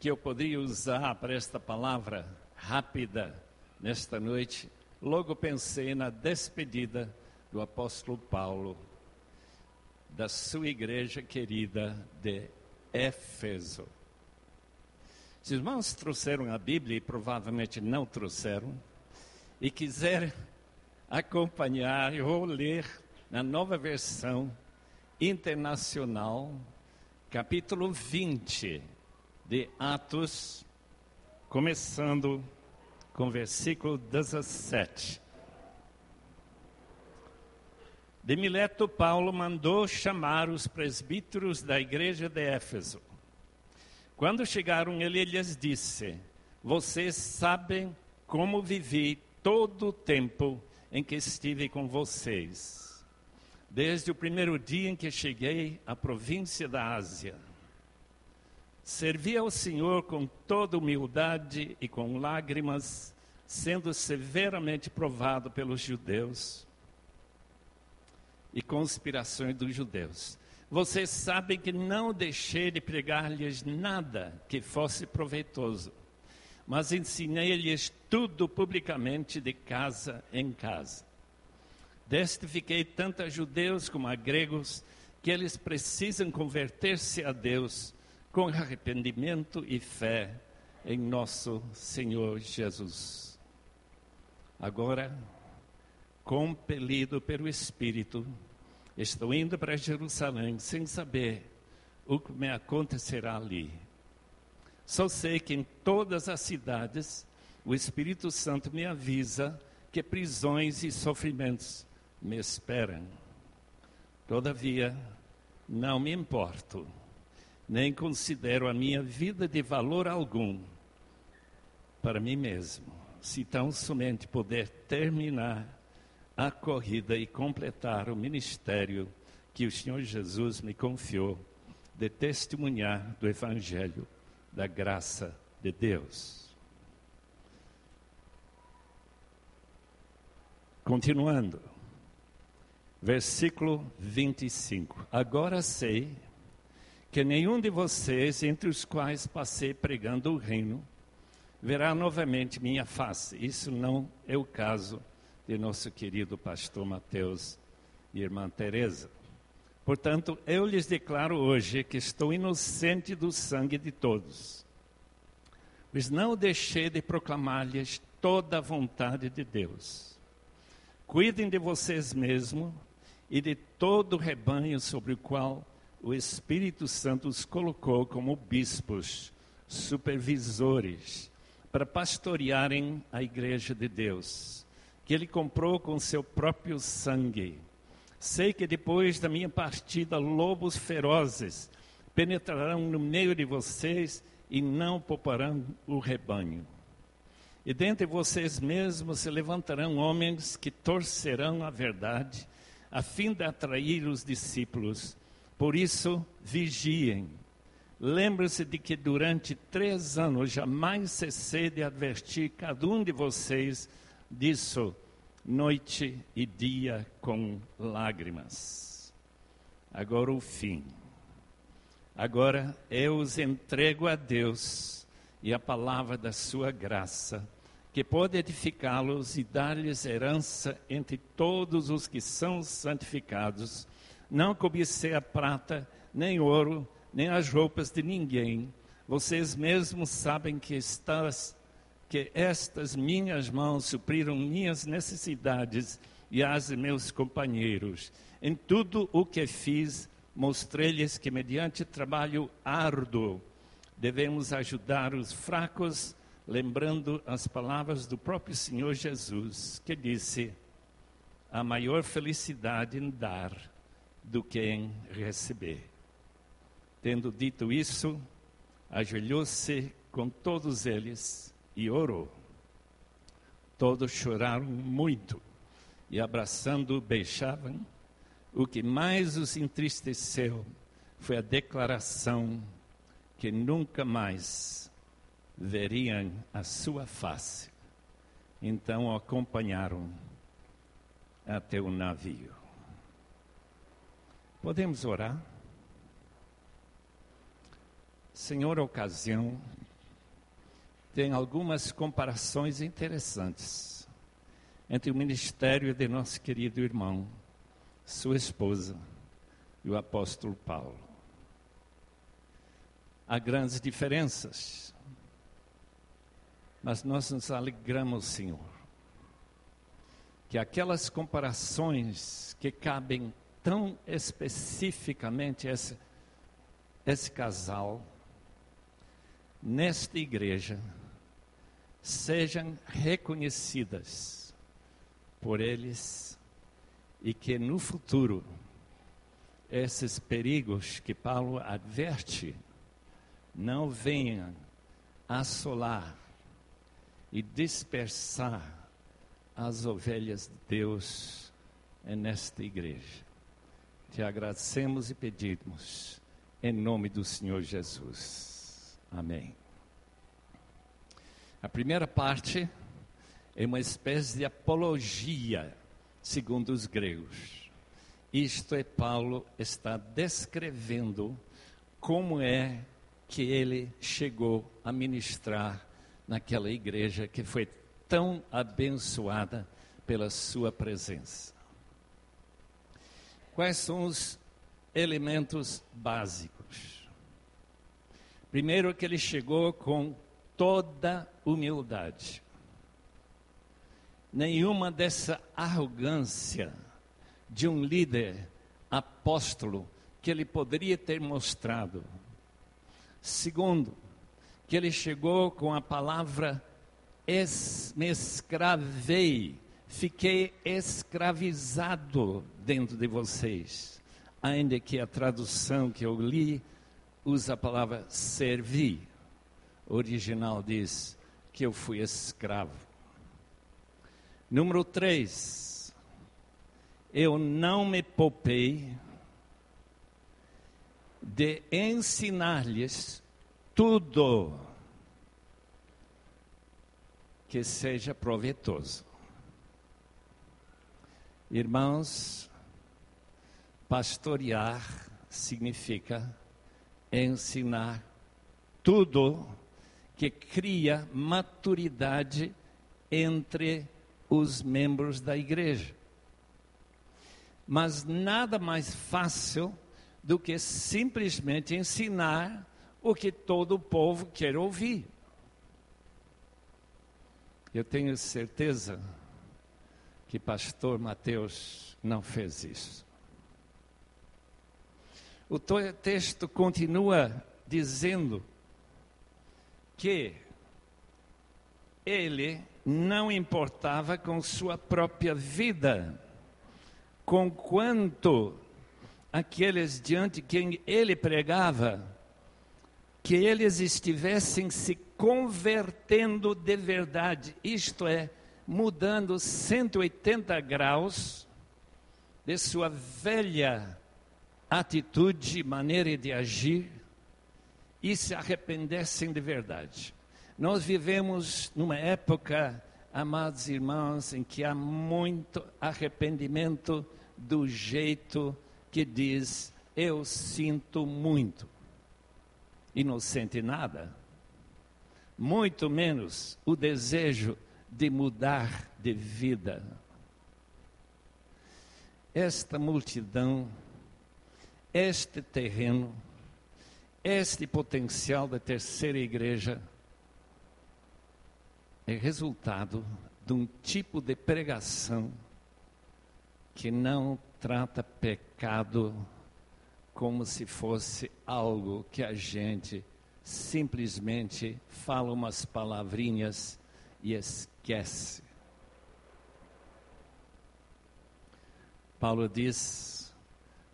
que eu poderia usar para esta palavra rápida nesta noite, logo pensei na despedida do apóstolo Paulo da sua igreja querida de Éfeso. Os irmãos trouxeram a Bíblia e provavelmente não trouxeram, e quiserem acompanhar, vou ler na nova versão internacional, capítulo 20 de Atos, começando com versículo 17. De Mileto, Paulo mandou chamar os presbíteros da igreja de Éfeso. Quando chegaram, ele lhes disse: Vocês sabem como vivi todo o tempo em que estive com vocês, desde o primeiro dia em que cheguei à província da Ásia Servi ao Senhor com toda humildade e com lágrimas, sendo severamente provado pelos judeus e conspirações dos judeus. Vocês sabem que não deixei de pregar-lhes nada que fosse proveitoso, mas ensinei-lhes tudo publicamente de casa em casa. Destifiquei tanto a judeus como a gregos que eles precisam converter-se a Deus com arrependimento e fé em nosso Senhor Jesus. Agora, compelido pelo Espírito, estou indo para Jerusalém sem saber o que me acontecerá ali. Só sei que em todas as cidades o Espírito Santo me avisa que prisões e sofrimentos me esperam. Todavia, não me importo nem considero a minha vida de valor algum para mim mesmo, se tão somente puder terminar a corrida e completar o ministério que o Senhor Jesus me confiou de testemunhar do Evangelho da graça de Deus. Continuando, versículo 25. Agora sei que nenhum de vocês, entre os quais passei pregando o reino, verá novamente minha face. Isso não é o caso de nosso querido pastor Mateus e irmã Teresa. Portanto, eu lhes declaro hoje que estou inocente do sangue de todos. Mas não deixei de proclamar-lhes toda a vontade de Deus. Cuidem de vocês mesmos e de todo o rebanho sobre o qual o Espírito Santo os colocou como bispos, supervisores, para pastorearem a igreja de Deus, que ele comprou com seu próprio sangue. Sei que depois da minha partida, lobos ferozes penetrarão no meio de vocês e não pouparão o rebanho. E dentre vocês mesmos se levantarão homens que torcerão a verdade, a fim de atrair os discípulos. Por isso, vigiem. Lembre-se de que durante três anos jamais cessei de advertir cada um de vocês disso, noite e dia com lágrimas. Agora o fim. Agora eu os entrego a Deus e a palavra da sua graça, que pode edificá-los e dar-lhes herança entre todos os que são santificados não cobicei a prata, nem ouro, nem as roupas de ninguém. Vocês mesmos sabem que, estas, que estas minhas mãos supriram minhas necessidades e as de meus companheiros. Em tudo o que fiz, mostrei-lhes que, mediante trabalho árduo, devemos ajudar os fracos, lembrando as palavras do próprio Senhor Jesus, que disse: a maior felicidade em dar do que em receber. Tendo dito isso, ajoelhou-se com todos eles e orou. Todos choraram muito e, abraçando, beijavam. O que mais os entristeceu foi a declaração que nunca mais veriam a sua face. Então o acompanharam até o navio. Podemos orar? Senhor, ocasião, tem algumas comparações interessantes entre o ministério de nosso querido irmão, sua esposa e o apóstolo Paulo há grandes diferenças. Mas nós nos alegramos, Senhor, que aquelas comparações que cabem tão especificamente esse, esse casal, nesta igreja, sejam reconhecidas por eles e que no futuro esses perigos que Paulo adverte não venham assolar e dispersar as ovelhas de Deus nesta igreja. Te agradecemos e pedimos em nome do Senhor Jesus. Amém. A primeira parte é uma espécie de apologia, segundo os gregos. Isto é, Paulo está descrevendo como é que ele chegou a ministrar naquela igreja que foi tão abençoada pela sua presença. Quais são os elementos básicos? Primeiro, que ele chegou com toda humildade. Nenhuma dessa arrogância de um líder apóstolo que ele poderia ter mostrado Segundo, que ele chegou com a palavra es, me escravei, fiquei escravizado dentro de vocês. Ainda que a tradução que eu li usa a palavra servi. Original diz que eu fui escravo. Número 3. Eu não me poupei de ensinar-lhes tudo que seja proveitoso. Irmãos, pastorear significa ensinar tudo que cria maturidade entre os membros da igreja. Mas nada mais fácil do que simplesmente ensinar o que todo o povo quer ouvir. Eu tenho certeza que pastor Mateus não fez isso. O texto continua dizendo que ele não importava com sua própria vida, com quanto aqueles diante quem ele pregava, que eles estivessem se convertendo de verdade, isto é, mudando 180 graus de sua velha atitude, maneira de agir e se arrependessem de verdade. Nós vivemos numa época, amados irmãos, em que há muito arrependimento do jeito que diz: Eu sinto muito, e não sente nada, muito menos o desejo de mudar de vida. Esta multidão, este terreno, este potencial da terceira igreja é resultado de um tipo de pregação que não trata pecado como se fosse algo que a gente simplesmente fala umas palavrinhas e esquece. Paulo diz: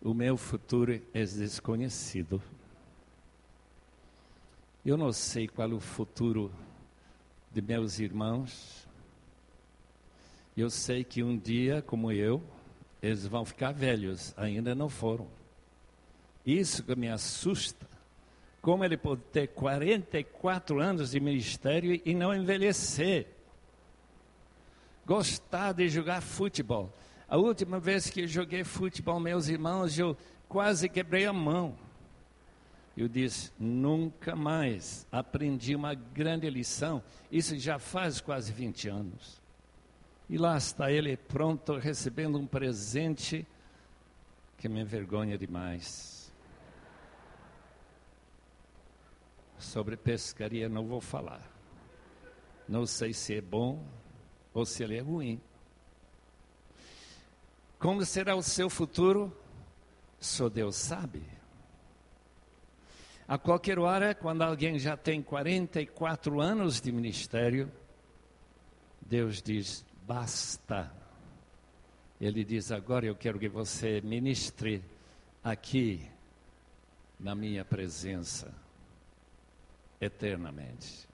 O meu futuro é desconhecido. Eu não sei qual é o futuro de meus irmãos. Eu sei que um dia, como eu, eles vão ficar velhos, ainda não foram. Isso que me assusta. Como ele pode ter 44 anos de ministério e não envelhecer? Gostar de jogar futebol. A última vez que eu joguei futebol, meus irmãos, eu quase quebrei a mão. Eu disse, nunca mais aprendi uma grande lição. Isso já faz quase 20 anos. E lá está ele pronto, recebendo um presente que me envergonha demais. Sobre pescaria não vou falar. Não sei se é bom ou se ele é ruim. Como será o seu futuro? Só Deus sabe. A qualquer hora, quando alguém já tem 44 anos de ministério, Deus diz: basta. Ele diz: agora eu quero que você ministre aqui na minha presença eternamente.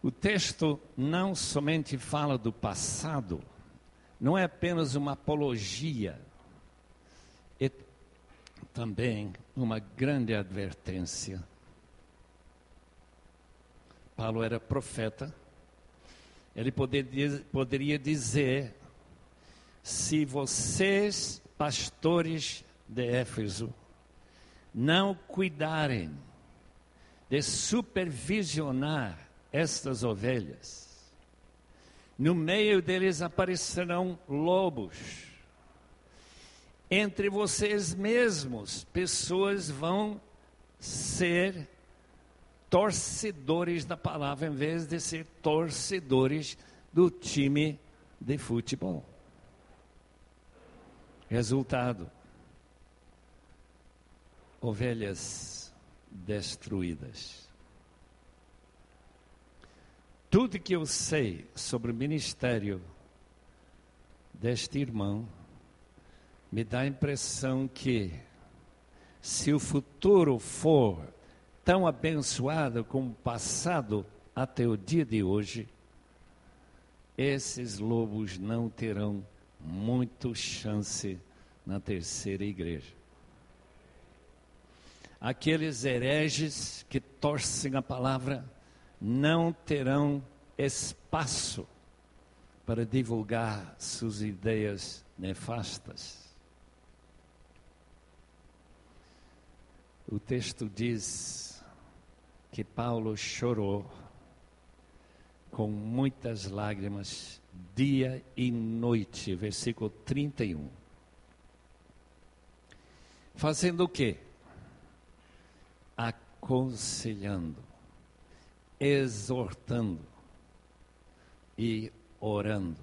O texto não somente fala do passado, não é apenas uma apologia também uma grande advertência. Paulo era profeta, ele poderia, dizer: se vocês, pastores de Éfeso, não cuidarem de supervisionar estas ovelhas, no meio deles aparecerão lobos entre vocês mesmos, pessoas vão ser torcedores da palavra, em vez de ser torcedores do time de futebol. Resultado: ovelhas destruídas. Tudo que eu sei sobre o ministério deste irmão me dá a impressão que, se o futuro for tão abençoado como o passado até o dia de hoje, esses lobos não terão muito chance na terceira igreja. Aqueles hereges que torcem a palavra não terão espaço para divulgar suas ideias nefastas. O texto diz que Paulo chorou com muitas lágrimas, dia e noite, versículo 31. Fazendo o quê? Aconselhando, exortando e orando.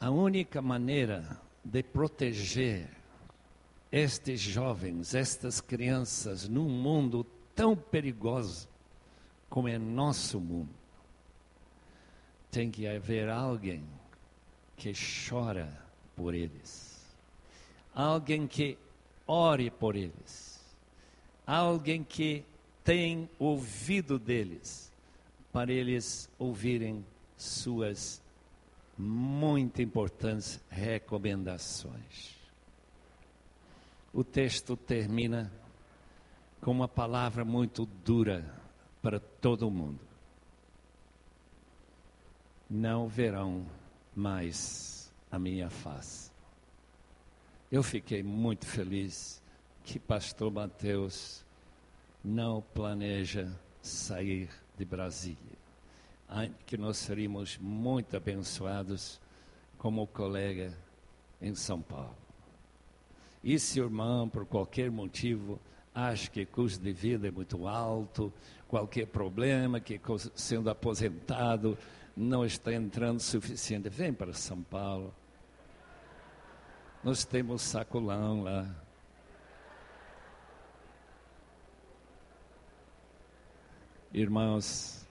A única maneira de proteger estes jovens, estas crianças, num mundo tão perigoso como é nosso mundo, tem que haver alguém que chora por eles, alguém que ore por eles, alguém que tem ouvido deles, para eles ouvirem suas muito importantes recomendações. O texto termina com uma palavra muito dura para todo mundo. Não verão mais a minha face. Eu fiquei muito feliz que pastor Mateus não planeja sair de Brasília. Que nós seríamos muito abençoados como colega em São Paulo. E se o irmão, por qualquer motivo, acha que o custo de vida é muito alto, qualquer problema, que sendo aposentado não está entrando suficiente, vem para São Paulo. Nós temos sacolão lá. Irmãos,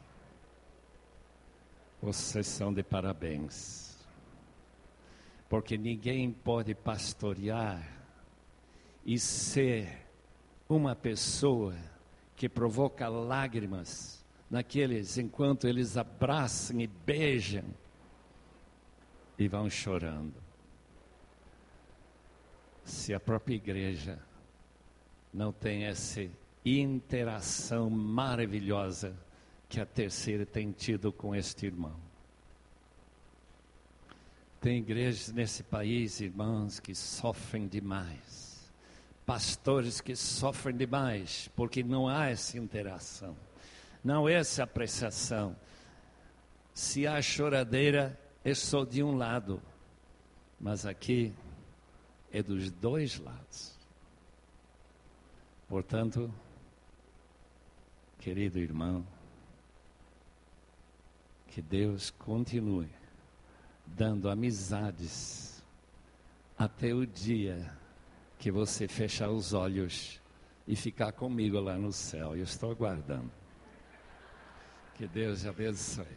vocês são de parabéns. Porque ninguém pode pastorear e ser uma pessoa que provoca lágrimas naqueles enquanto eles abraçam e beijam e vão chorando. Se a própria igreja não tem essa interação maravilhosa que a terceira tem tido com este irmão. Tem igrejas nesse país, irmãos, que sofrem demais. Pastores que sofrem demais, porque não há essa interação, não há essa apreciação. Se há choradeira, é só de um lado, mas aqui é dos dois lados. Portanto, querido irmão, que Deus continue dando amizades até o dia que você fechar os olhos e ficar comigo lá no céu. Eu estou aguardando. Que Deus abençoe.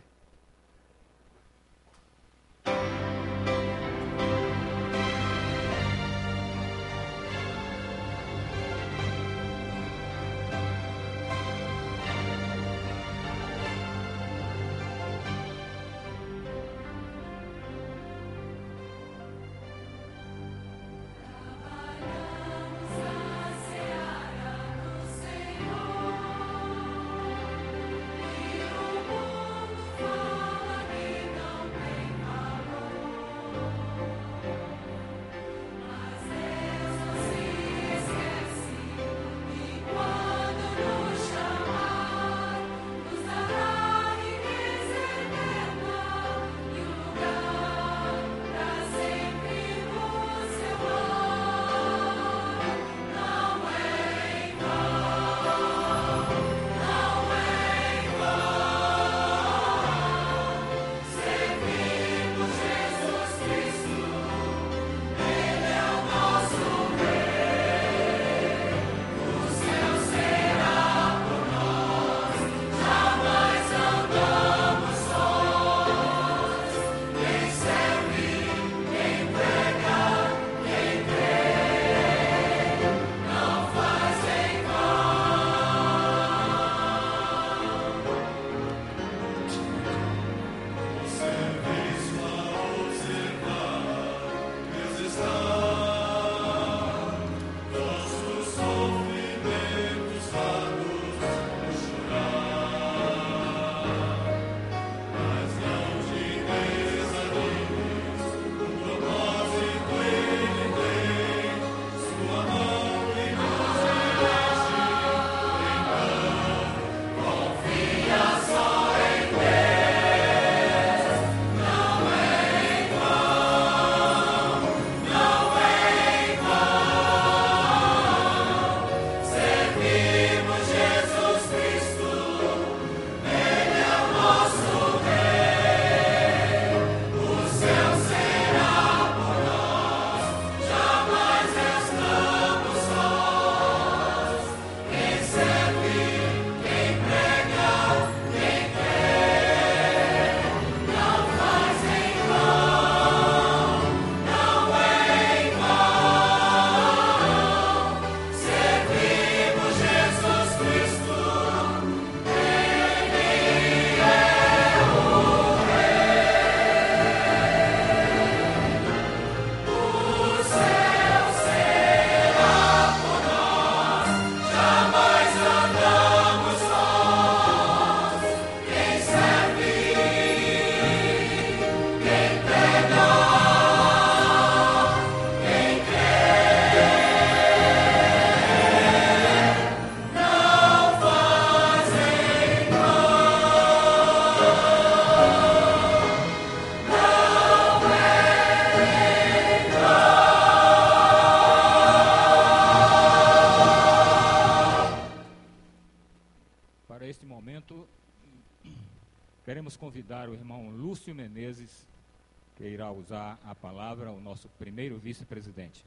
Irá usar a palavra, o nosso primeiro vice-presidente.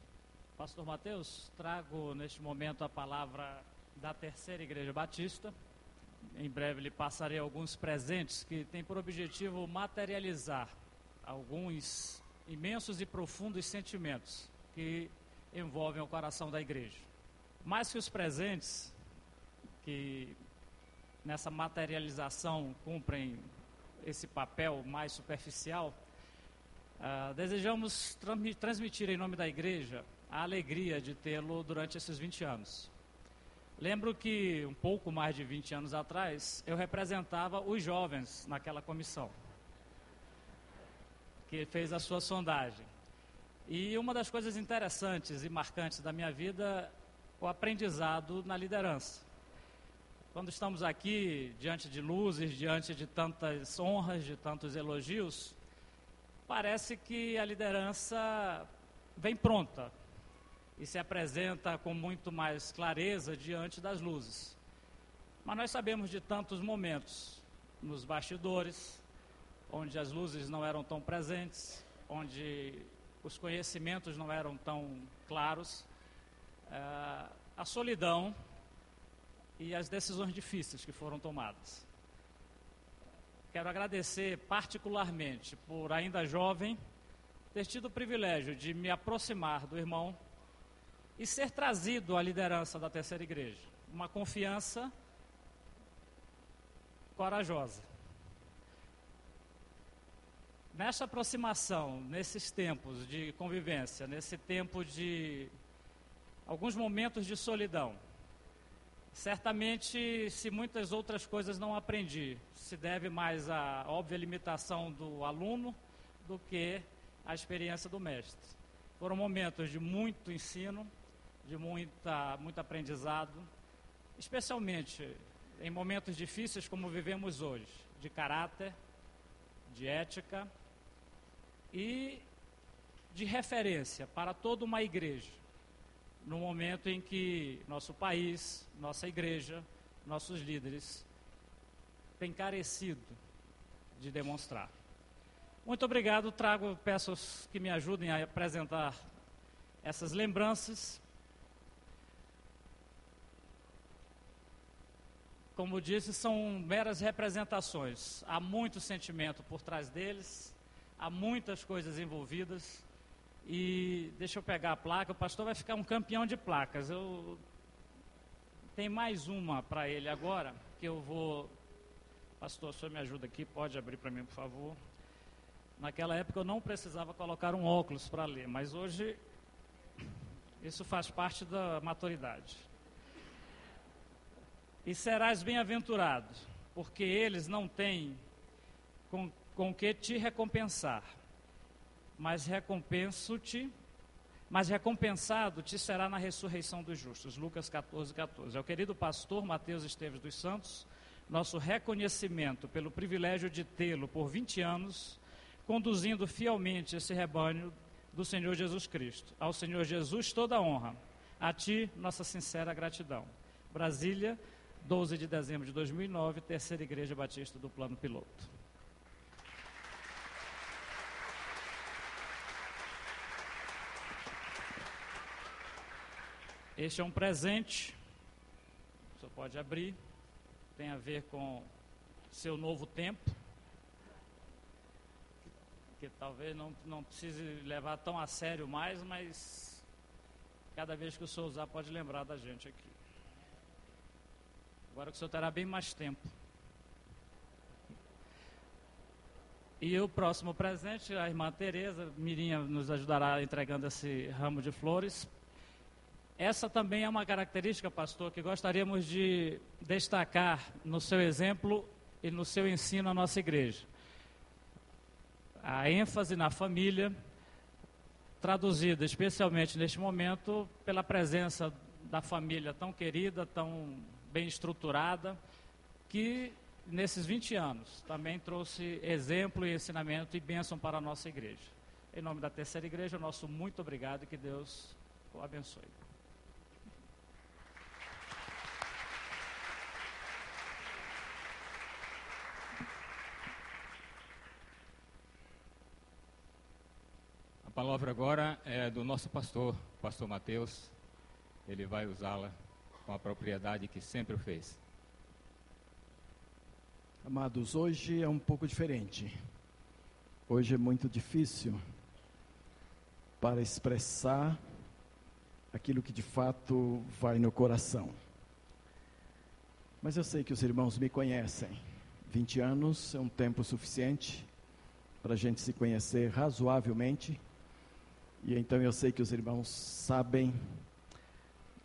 Pastor Mateus, trago neste momento a palavra da Terceira Igreja Batista. Em breve lhe passarei alguns presentes que têm por objetivo materializar alguns imensos e profundos sentimentos que envolvem o coração da igreja. Mais que os presentes, que nessa materialização cumprem esse papel mais superficial, uh, desejamos transmitir em nome da igreja a alegria de tê-lo durante esses 20 anos. Lembro que um pouco mais de 20 anos atrás, eu representava os jovens naquela comissão que fez a sua sondagem. E uma das coisas interessantes e marcantes da minha vida, o aprendizado na liderança. Quando estamos aqui diante de luzes, diante de tantas honras, de tantos elogios, parece que a liderança vem pronta e se apresenta com muito mais clareza diante das luzes. Mas nós sabemos de tantos momentos nos bastidores, onde as luzes não eram tão presentes, onde os conhecimentos não eram tão claros, uh, a solidão e as decisões difíceis que foram tomadas. Quero agradecer particularmente por, ainda jovem, ter tido o privilégio de me aproximar do irmão e ser trazido à liderança da terceira igreja. Uma confiança corajosa. Nessa aproximação, nesses tempos de convivência, nesse tempo de alguns momentos de solidão, certamente, se muitas outras coisas não aprendi, se deve mais à óbvia limitação do aluno do que à experiência do mestre. Foram momentos de muito ensino, de muita, muito aprendizado, especialmente em momentos difíceis como vivemos hoje, de caráter, de ética e de referência para toda uma igreja, no momento em que nosso país, nossa igreja, nossos líderes têm carecido de demonstrar. Muito obrigado, trago, peço que me ajudem a apresentar essas lembranças. Como disse, são meras representações. Há muito sentimento por trás deles, há muitas coisas envolvidas. E deixa eu pegar a placa, o pastor vai ficar um campeão de placas. Eu tem mais uma para ele agora, que eu vou Pastor, o senhor me ajuda aqui, pode abrir para mim, por favor. Naquela época eu não precisava colocar um óculos para ler, mas hoje isso faz parte da maturidade. E serás bem-aventurado, porque eles não têm com com que te recompensar. Mas recompenso-te, mas recompensado te será na ressurreição dos justos. Lucas 14, 14. É o querido pastor Mateus Esteves dos Santos, nosso reconhecimento pelo privilégio de tê-lo por 20 anos, conduzindo fielmente esse rebanho do Senhor Jesus Cristo. Ao Senhor Jesus toda a honra. A ti, nossa sincera gratidão. Brasília, 12 de dezembro de 2009, Terceira Igreja Batista do Plano Piloto. Este é um presente, senhor pode abrir, tem a ver com seu novo tempo, que talvez não, não precise levar tão a sério mais, mas cada vez que o senhor usar pode lembrar da gente aqui. Agora que o senhor terá bem mais tempo. E o próximo presente, a irmã Tereza Mirinha nos ajudará entregando esse ramo de flores essa também é uma característica, pastor, que gostaríamos de destacar no seu exemplo e no seu ensino à nossa igreja. A ênfase na família, traduzida especialmente neste momento pela presença da família tão querida, tão bem estruturada, que nesses 20 anos também trouxe exemplo e ensinamento e bênção para a nossa igreja. Em nome da terceira igreja, nosso muito obrigado e que Deus o abençoe. Palavra agora é do nosso pastor, pastor Mateus. Ele vai usá-la com a propriedade que sempre o fez. Amados, hoje é um pouco diferente. Hoje é muito difícil para expressar aquilo que de fato vai no coração. Mas eu sei que os irmãos me conhecem. 20 anos é um tempo suficiente para a gente se conhecer razoavelmente. E então eu sei que os irmãos sabem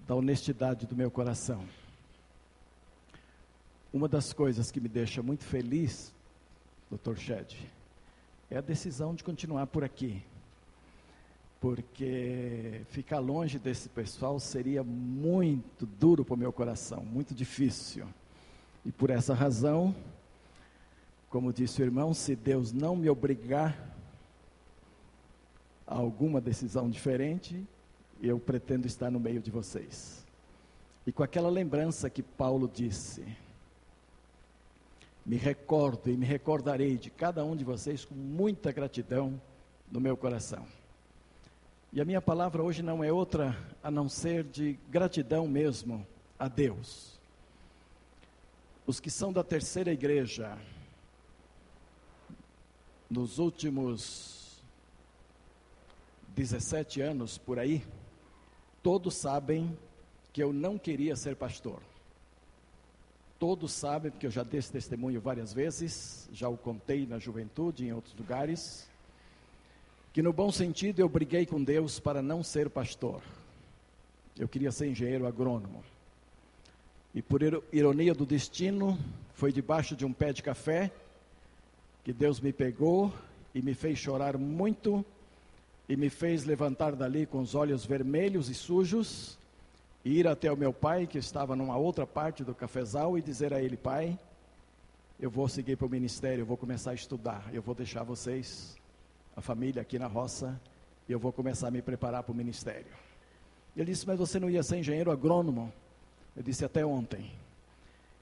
da honestidade do meu coração. Uma das coisas que me deixa muito feliz, Dr. Shed, é a decisão de continuar por aqui. Porque ficar longe desse pessoal seria muito duro para o meu coração, muito difícil. E por essa razão, como disse o irmão, se Deus não me obrigar alguma decisão diferente, eu pretendo estar no meio de vocês. E com aquela lembrança que Paulo disse, me recordo e me recordarei de cada um de vocês com muita gratidão no meu coração. E a minha palavra hoje não é outra a não ser de gratidão mesmo a Deus. Os que são da terceira igreja, nos últimos 17 anos por aí, todos sabem que eu não queria ser pastor. Todos sabem, porque eu já dei esse testemunho várias vezes, já o contei na juventude, em outros lugares, que no bom sentido eu briguei com Deus para não ser pastor. Eu queria ser engenheiro agrônomo. E por ironia do destino, foi debaixo de um pé de café que Deus me pegou e me fez chorar muito e me fez levantar dali com os olhos vermelhos e sujos e ir até o meu pai, que estava numa outra parte do cafezal, e dizer a ele: Pai, eu vou seguir para o ministério, eu vou começar a estudar, eu vou deixar vocês, a família aqui na roça, e eu vou começar a me preparar para o ministério. Ele disse: Mas você não ia ser engenheiro agrônomo? Eu disse: Até ontem.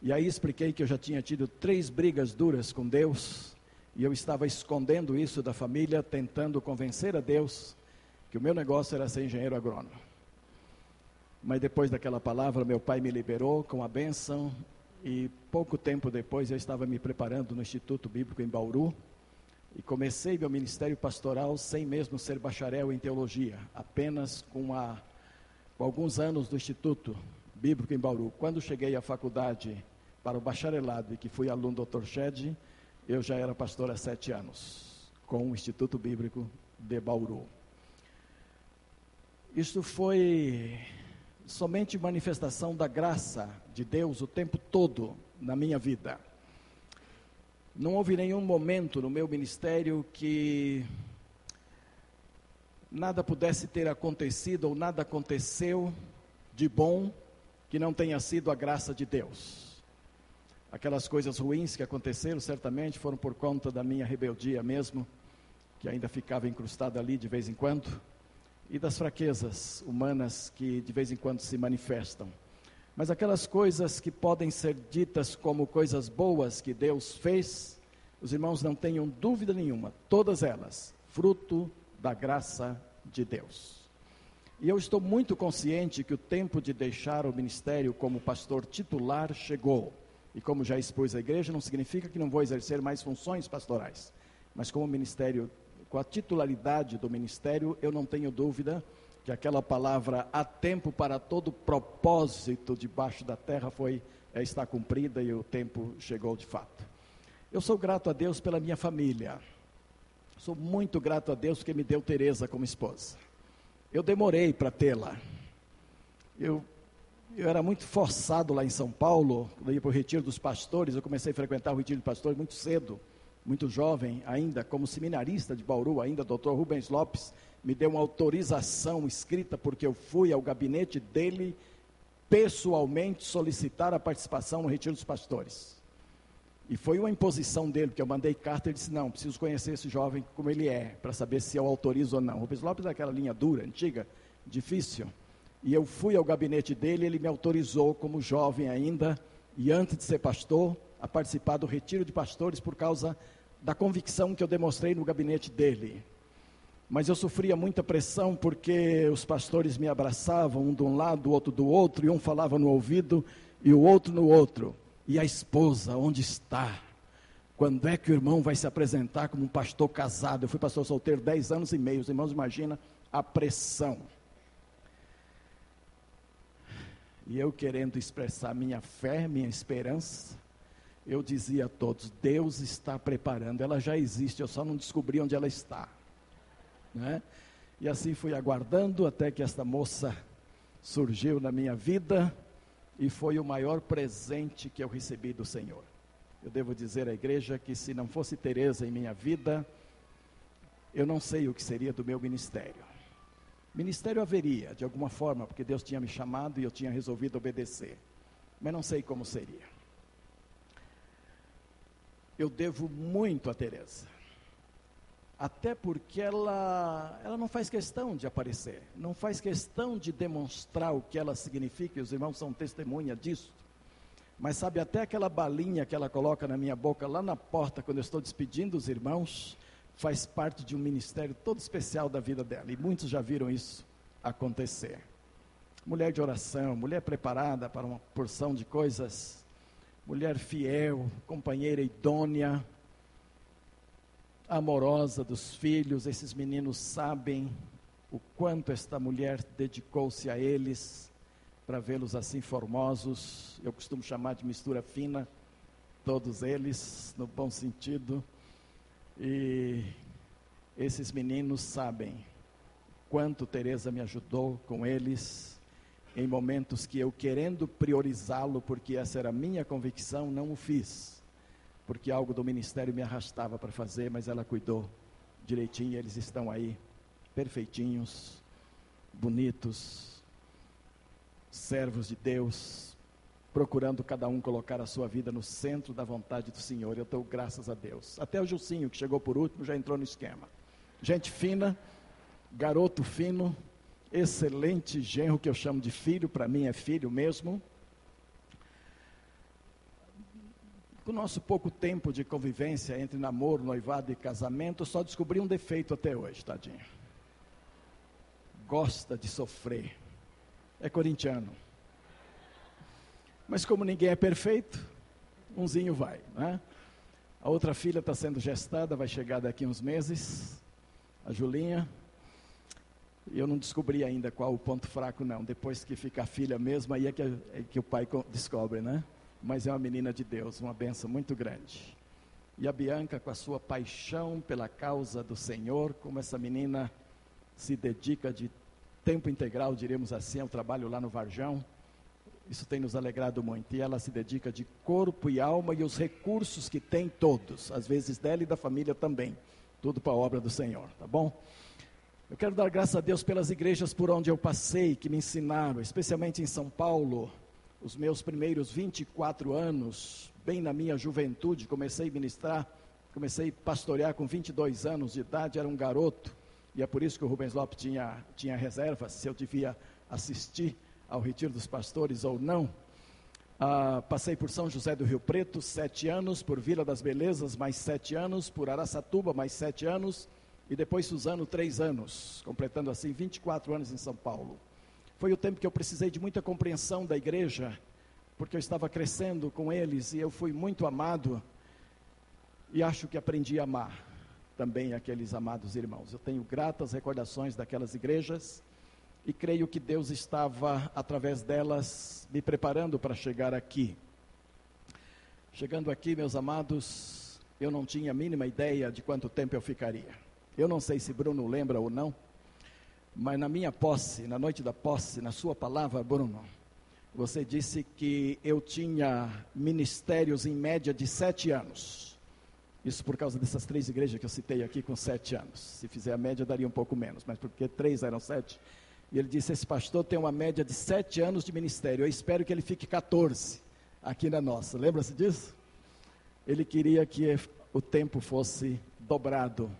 E aí expliquei que eu já tinha tido três brigas duras com Deus, e eu estava escondendo isso da família, tentando convencer a Deus que o meu negócio era ser engenheiro agrônomo. Mas depois daquela palavra, meu pai me liberou com a bênção e pouco tempo depois eu estava me preparando no Instituto Bíblico em Bauru e comecei meu ministério pastoral sem mesmo ser bacharel em teologia, apenas com, a, com alguns anos do Instituto Bíblico em Bauru. Quando cheguei à faculdade para o bacharelado e que fui aluno do Dr. Shed, eu já era pastor há sete anos, com o Instituto Bíblico de Bauru. Isso foi somente manifestação da graça de Deus o tempo todo na minha vida. Não houve nenhum momento no meu ministério que nada pudesse ter acontecido ou nada aconteceu de bom que não tenha sido a graça de Deus. Aquelas coisas ruins que aconteceram certamente foram por conta da minha rebeldia mesmo, que ainda ficava incrustada ali de vez em quando e das fraquezas humanas que de vez em quando se manifestam. Mas aquelas coisas que podem ser ditas como coisas boas que Deus fez, os irmãos não tenham dúvida nenhuma, todas elas, fruto da graça de Deus. E eu estou muito consciente que o tempo de deixar o ministério como pastor titular chegou. E como já expus a igreja, não significa que não vou exercer mais funções pastorais. Mas como ministério com a titularidade do ministério, eu não tenho dúvida que aquela palavra há tempo para todo propósito debaixo da terra foi é, está cumprida e o tempo chegou de fato. Eu sou grato a Deus pela minha família. Sou muito grato a Deus porque me deu Teresa como esposa. Eu demorei para tê-la. Eu, eu era muito forçado lá em São Paulo, ia para o retiro dos pastores, eu comecei a frequentar o retiro dos pastores muito cedo muito jovem ainda, como seminarista de Bauru, ainda, doutor Rubens Lopes, me deu uma autorização escrita, porque eu fui ao gabinete dele pessoalmente solicitar a participação no Retiro dos Pastores. E foi uma imposição dele, porque eu mandei carta ele disse: Não, preciso conhecer esse jovem como ele é, para saber se eu autorizo ou não. Rubens Lopes é aquela linha dura, antiga, difícil. E eu fui ao gabinete dele, ele me autorizou, como jovem ainda, e antes de ser pastor, a participar do retiro de pastores por causa da convicção que eu demonstrei no gabinete dele. mas eu sofria muita pressão porque os pastores me abraçavam, um de um lado, o outro do outro, e um falava no ouvido e o outro no outro. E a esposa, onde está? Quando é que o irmão vai se apresentar como um pastor casado? Eu fui pastor solteiro 10 anos e meio, os irmãos imaginam a pressão. E eu querendo expressar minha fé, minha esperança, eu dizia a todos: Deus está preparando, ela já existe, eu só não descobri onde ela está. Né? E assim fui aguardando até que esta moça surgiu na minha vida e foi o maior presente que eu recebi do Senhor. Eu devo dizer à igreja que se não fosse Teresa em minha vida, eu não sei o que seria do meu ministério. Ministério haveria, de alguma forma, porque Deus tinha me chamado e eu tinha resolvido obedecer. Mas não sei como seria. Eu devo muito a Teresa até porque ela, ela não faz questão de aparecer, não faz questão de demonstrar o que ela significa, e os irmãos são testemunha disso. Mas sabe, até aquela balinha que ela coloca na minha boca lá na porta, quando eu estou despedindo os irmãos, faz parte de um ministério todo especial da vida dela, e muitos já viram isso acontecer. Mulher de oração, mulher preparada para uma porção de coisas, mulher fiel, companheira idônea, amorosa dos filhos, esses meninos sabem o quanto esta mulher dedicou-se a eles para vê-los assim formosos. Eu costumo chamar de mistura fina, todos eles, no bom sentido. E esses meninos sabem quanto Teresa me ajudou com eles em momentos que eu querendo priorizá-lo, porque essa era a minha convicção, não o fiz porque algo do ministério me arrastava para fazer, mas ela cuidou direitinho, eles estão aí, perfeitinhos, bonitos, servos de Deus, procurando cada um colocar a sua vida no centro da vontade do Senhor. Eu dou graças a Deus. Até o Jucinho, que chegou por último, já entrou no esquema. Gente fina, garoto fino, excelente genro que eu chamo de filho, para mim é filho mesmo. Com o nosso pouco tempo de convivência entre namoro, noivado e casamento, só descobri um defeito até hoje, tadinho. Gosta de sofrer. É corintiano. Mas como ninguém é perfeito, umzinho vai, né? A outra filha está sendo gestada, vai chegar daqui uns meses, a Julinha. E eu não descobri ainda qual o ponto fraco, não. Depois que fica a filha mesmo, aí é que, é que o pai descobre, né? mas é uma menina de Deus, uma benção muito grande. E a Bianca, com a sua paixão pela causa do Senhor, como essa menina se dedica de tempo integral, diremos assim, ao trabalho lá no Varjão, isso tem nos alegrado muito. E ela se dedica de corpo e alma e os recursos que tem todos, às vezes dela e da família também, tudo para a obra do Senhor, tá bom? Eu quero dar graças a Deus pelas igrejas por onde eu passei, que me ensinaram, especialmente em São Paulo, os meus primeiros 24 anos, bem na minha juventude, comecei a ministrar, comecei a pastorear com 22 anos de idade, era um garoto, e é por isso que o Rubens Lopes tinha, tinha reservas, se eu devia assistir ao retiro dos pastores ou não. Ah, passei por São José do Rio Preto, sete anos, por Vila das Belezas, mais sete anos, por Araçatuba, mais sete anos, e depois Suzano, três anos, completando assim 24 anos em São Paulo. Foi o tempo que eu precisei de muita compreensão da igreja, porque eu estava crescendo com eles e eu fui muito amado. E acho que aprendi a amar também aqueles amados irmãos. Eu tenho gratas recordações daquelas igrejas e creio que Deus estava, através delas, me preparando para chegar aqui. Chegando aqui, meus amados, eu não tinha a mínima ideia de quanto tempo eu ficaria. Eu não sei se Bruno lembra ou não, mas na minha posse, na noite da posse, na sua palavra, Bruno, você disse que eu tinha ministérios em média de sete anos. Isso por causa dessas três igrejas que eu citei aqui com sete anos. Se fizer a média, daria um pouco menos, mas porque três eram sete. E ele disse: Esse pastor tem uma média de sete anos de ministério. Eu espero que ele fique 14 aqui na nossa. Lembra-se disso? Ele queria que o tempo fosse dobrado,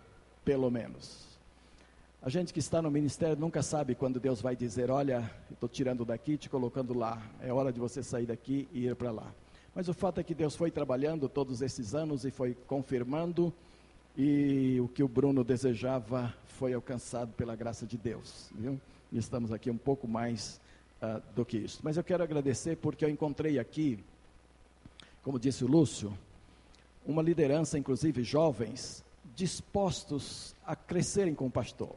pelo menos. A gente que está no ministério nunca sabe quando Deus vai dizer: Olha, estou tirando daqui, te colocando lá. É hora de você sair daqui e ir para lá. Mas o fato é que Deus foi trabalhando todos esses anos e foi confirmando. e o que o Bruno desejava foi alcançado pela graça de Deus, viu? E estamos aqui um pouco mais uh, do que isso. Mas eu quero agradecer porque eu encontrei aqui, como disse o Lúcio, uma liderança, inclusive jovens, dispostos a crescerem com o pastor.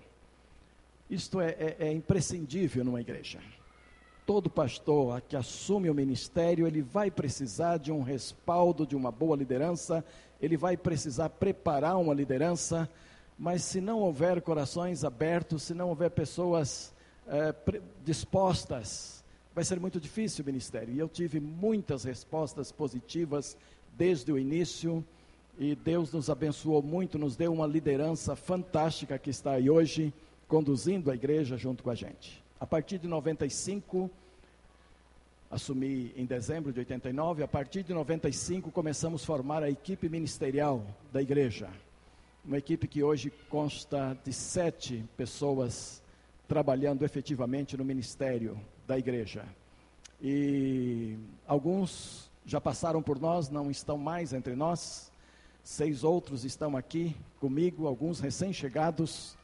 Isto é, é, é imprescindível numa igreja. Todo pastor que assume o ministério, ele vai precisar de um respaldo, de uma boa liderança, ele vai precisar preparar uma liderança, mas se não houver corações abertos, se não houver pessoas é, dispostas, vai ser muito difícil o ministério. E eu tive muitas respostas positivas desde o início, e Deus nos abençoou muito, nos deu uma liderança fantástica que está aí hoje, conduzindo a igreja junto com a gente. A partir de 95, assumi em dezembro de 89, a partir de 95 começamos a formar a equipe ministerial da igreja. Uma equipe que hoje consta de sete pessoas trabalhando efetivamente no ministério da igreja. E alguns já passaram por nós, não estão mais entre nós. Seis outros estão aqui comigo, alguns recém-chegados.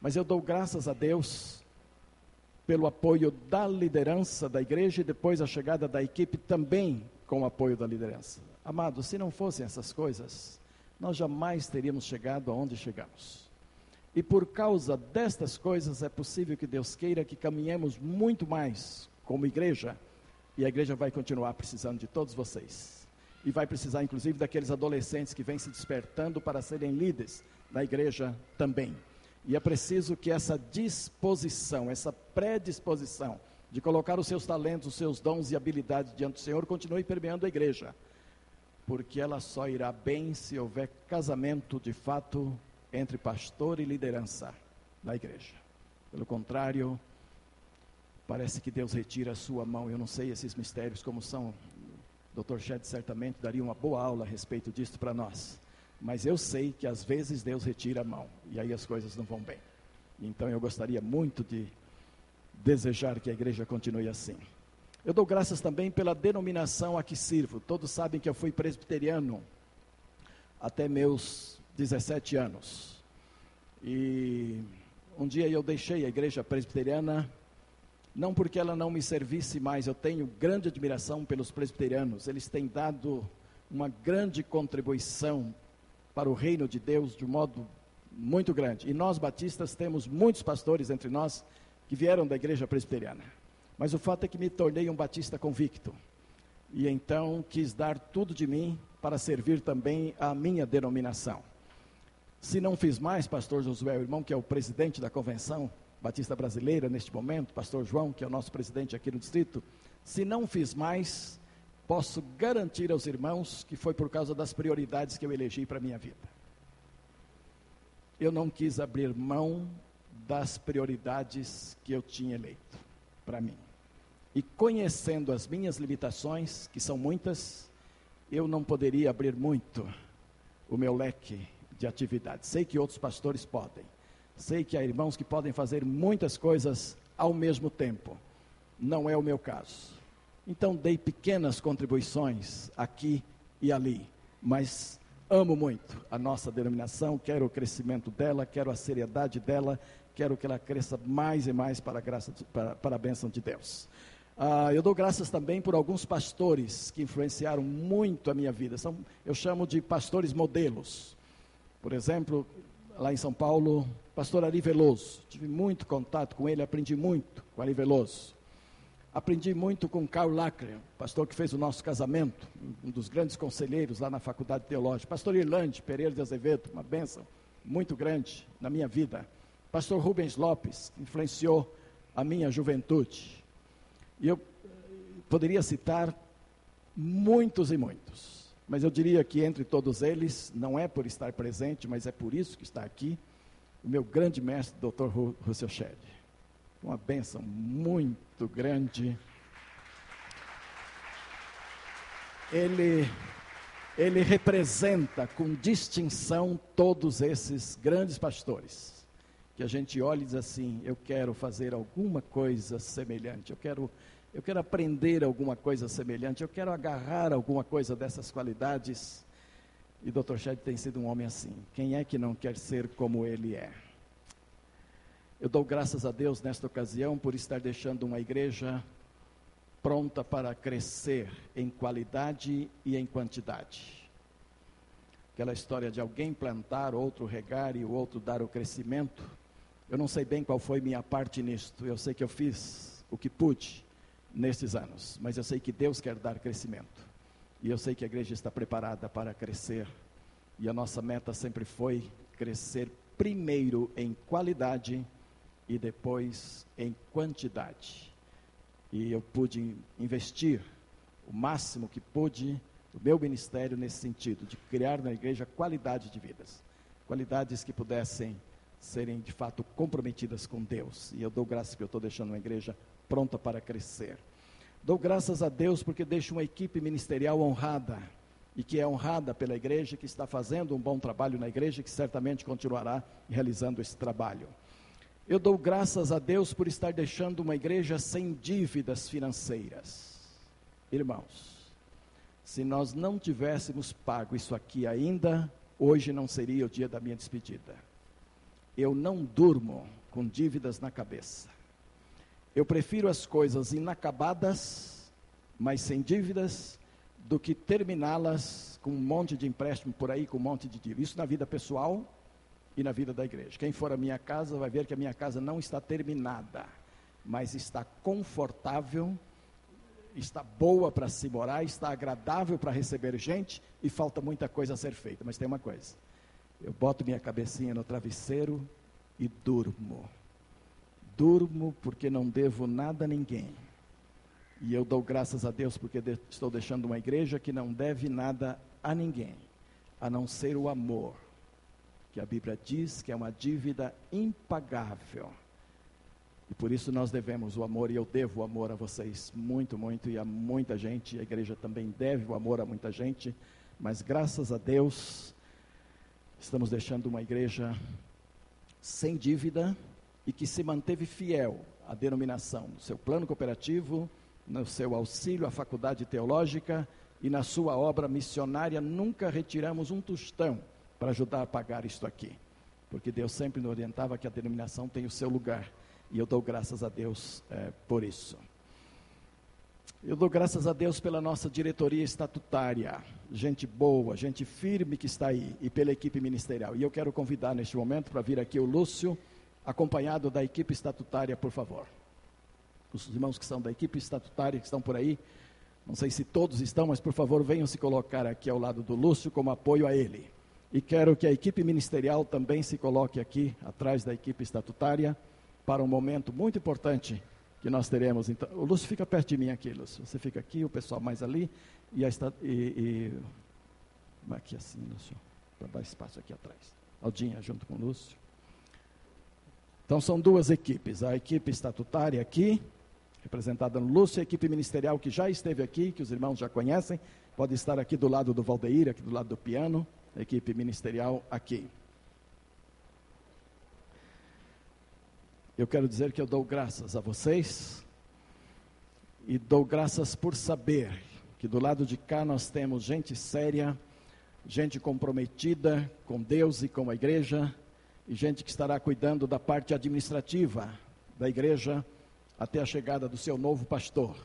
Mas eu dou graças a Deus pelo apoio da liderança da igreja e depois a chegada da equipe também com o apoio da liderança. Amados, se não fossem essas coisas, nós jamais teríamos chegado aonde chegamos. E por causa destas coisas é possível que Deus queira que caminhemos muito mais como igreja, e a igreja vai continuar precisando de todos vocês. E vai precisar inclusive daqueles adolescentes que vêm se despertando para serem líderes na igreja também. E é preciso que essa disposição, essa predisposição de colocar os seus talentos, os seus dons e habilidades diante do Senhor continue permeando a igreja. Porque ela só irá bem se houver casamento de fato entre pastor e liderança da igreja. Pelo contrário, parece que Deus retira a sua mão. Eu não sei esses mistérios como são. O Dr. Shed certamente daria uma boa aula a respeito disso para nós. Mas eu sei que às vezes Deus retira a mão e aí as coisas não vão bem. Então eu gostaria muito de desejar que a igreja continue assim. Eu dou graças também pela denominação a que sirvo. Todos sabem que eu fui presbiteriano até meus 17 anos. E um dia eu deixei a igreja presbiteriana, não porque ela não me servisse mais, eu tenho grande admiração pelos presbiterianos. Eles têm dado uma grande contribuição para o reino de Deus de um modo muito grande. E nós batistas temos muitos pastores entre nós que vieram da igreja presbiteriana. Mas o fato é que me tornei um batista convicto. E então quis dar tudo de mim para servir também a minha denominação. Se não fiz mais, pastor Josué, o irmão que é o presidente da convenção batista brasileira neste momento, pastor João, que é o nosso presidente aqui no distrito, se não fiz mais, posso garantir aos irmãos que foi por causa das prioridades que eu elegi para a minha vida. Eu não quis abrir mão das prioridades que eu tinha eleito para mim. E conhecendo as minhas limitações, que são muitas, eu não poderia abrir muito o meu leque de atividades. Sei que outros pastores podem. Sei que há irmãos que podem fazer muitas coisas ao mesmo tempo. Não é o meu caso. Então dei pequenas contribuições aqui e ali, mas amo muito a nossa denominação, quero o crescimento dela, quero a seriedade dela, quero que ela cresça mais e mais para a, graça, para, para a bênção de Deus. Ah, eu dou graças também por alguns pastores que influenciaram muito a minha vida. São, eu chamo de pastores modelos. Por exemplo, lá em São Paulo, pastor Ari Veloso. Tive muito contato com ele, aprendi muito com Ari Veloso. Aprendi muito com Karl Lacre, pastor que fez o nosso casamento, um dos grandes conselheiros lá na Faculdade Teológica. Pastor Irlande Pereira de Azevedo, uma bênção muito grande na minha vida. Pastor Rubens Lopes, influenciou a minha juventude. E eu eh, poderia citar muitos e muitos, mas eu diria que entre todos eles, não é por estar presente, mas é por isso que está aqui, o meu grande mestre, Dr. Russell Shedd uma bênção muito grande. Ele, ele representa com distinção todos esses grandes pastores. Que a gente olha e diz assim: eu quero fazer alguma coisa semelhante, eu quero, eu quero aprender alguma coisa semelhante, eu quero agarrar alguma coisa dessas qualidades. E Dr. Shed tem sido um homem assim. Quem é que não quer ser como ele é? Eu dou graças a Deus nesta ocasião por estar deixando uma igreja pronta para crescer em qualidade e em quantidade. Aquela história de alguém plantar, outro regar e o outro dar o crescimento. Eu não sei bem qual foi minha parte nisto. Eu sei que eu fiz o que pude nestes anos, mas eu sei que Deus quer dar crescimento. E eu sei que a igreja está preparada para crescer. E a nossa meta sempre foi crescer primeiro em qualidade e depois em quantidade. E eu pude investir o máximo que pude o meu ministério nesse sentido, de criar na igreja qualidade de vidas. Qualidades que pudessem serem de fato comprometidas com Deus. E eu dou graças que eu estou deixando uma igreja pronta para crescer. Dou graças a Deus porque deixo uma equipe ministerial honrada e que é honrada pela igreja, que está fazendo um bom trabalho na igreja, que certamente continuará realizando esse trabalho. Eu dou graças a Deus por estar deixando uma igreja sem dívidas financeiras. Irmãos, se nós não tivéssemos pago isso aqui ainda, hoje não seria o dia da minha despedida. Eu não durmo com dívidas na cabeça. Eu prefiro as coisas inacabadas, mas sem dívidas, do que terminá-las com um monte de empréstimo por aí, com um monte de dívida. Isso na vida pessoal e na vida da igreja. Quem for à minha casa vai ver que a minha casa não está terminada, mas está confortável, está boa para se morar, está agradável para receber gente e falta muita coisa a ser feita. Mas tem uma coisa: eu boto minha cabecinha no travesseiro e durmo durmo porque não devo nada a ninguém. E eu dou graças a Deus porque de, estou deixando uma igreja que não deve nada a ninguém, a não ser o amor, que a Bíblia diz que é uma dívida impagável. E por isso nós devemos o amor, e eu devo o amor a vocês muito, muito, e a muita gente. A igreja também deve o amor a muita gente, mas graças a Deus, estamos deixando uma igreja sem dívida e que se manteve fiel à denominação, no seu plano cooperativo, no seu auxílio à faculdade teológica e na sua obra missionária, nunca retiramos um tostão para ajudar a pagar isto aqui. Porque Deus sempre nos orientava que a denominação tem o seu lugar. E eu dou graças a Deus é, por isso. Eu dou graças a Deus pela nossa diretoria estatutária, gente boa, gente firme que está aí, e pela equipe ministerial. E eu quero convidar neste momento para vir aqui o Lúcio acompanhado da equipe estatutária, por favor. Os irmãos que são da equipe estatutária, que estão por aí, não sei se todos estão, mas por favor venham se colocar aqui ao lado do Lúcio como apoio a ele. E quero que a equipe ministerial também se coloque aqui, atrás da equipe estatutária, para um momento muito importante que nós teremos. Então, o Lúcio fica perto de mim aqui, Lúcio. Você fica aqui, o pessoal mais ali, e, a, e, e aqui assim, Lúcio, para dar espaço aqui atrás. Aldinha junto com o Lúcio. Então são duas equipes, a equipe estatutária aqui, representada no Lúcio, a equipe ministerial que já esteve aqui, que os irmãos já conhecem, pode estar aqui do lado do Valdeir, aqui do lado do piano, a equipe ministerial aqui. Eu quero dizer que eu dou graças a vocês e dou graças por saber que do lado de cá nós temos gente séria, gente comprometida com Deus e com a igreja, e gente que estará cuidando da parte administrativa da igreja até a chegada do seu novo pastor.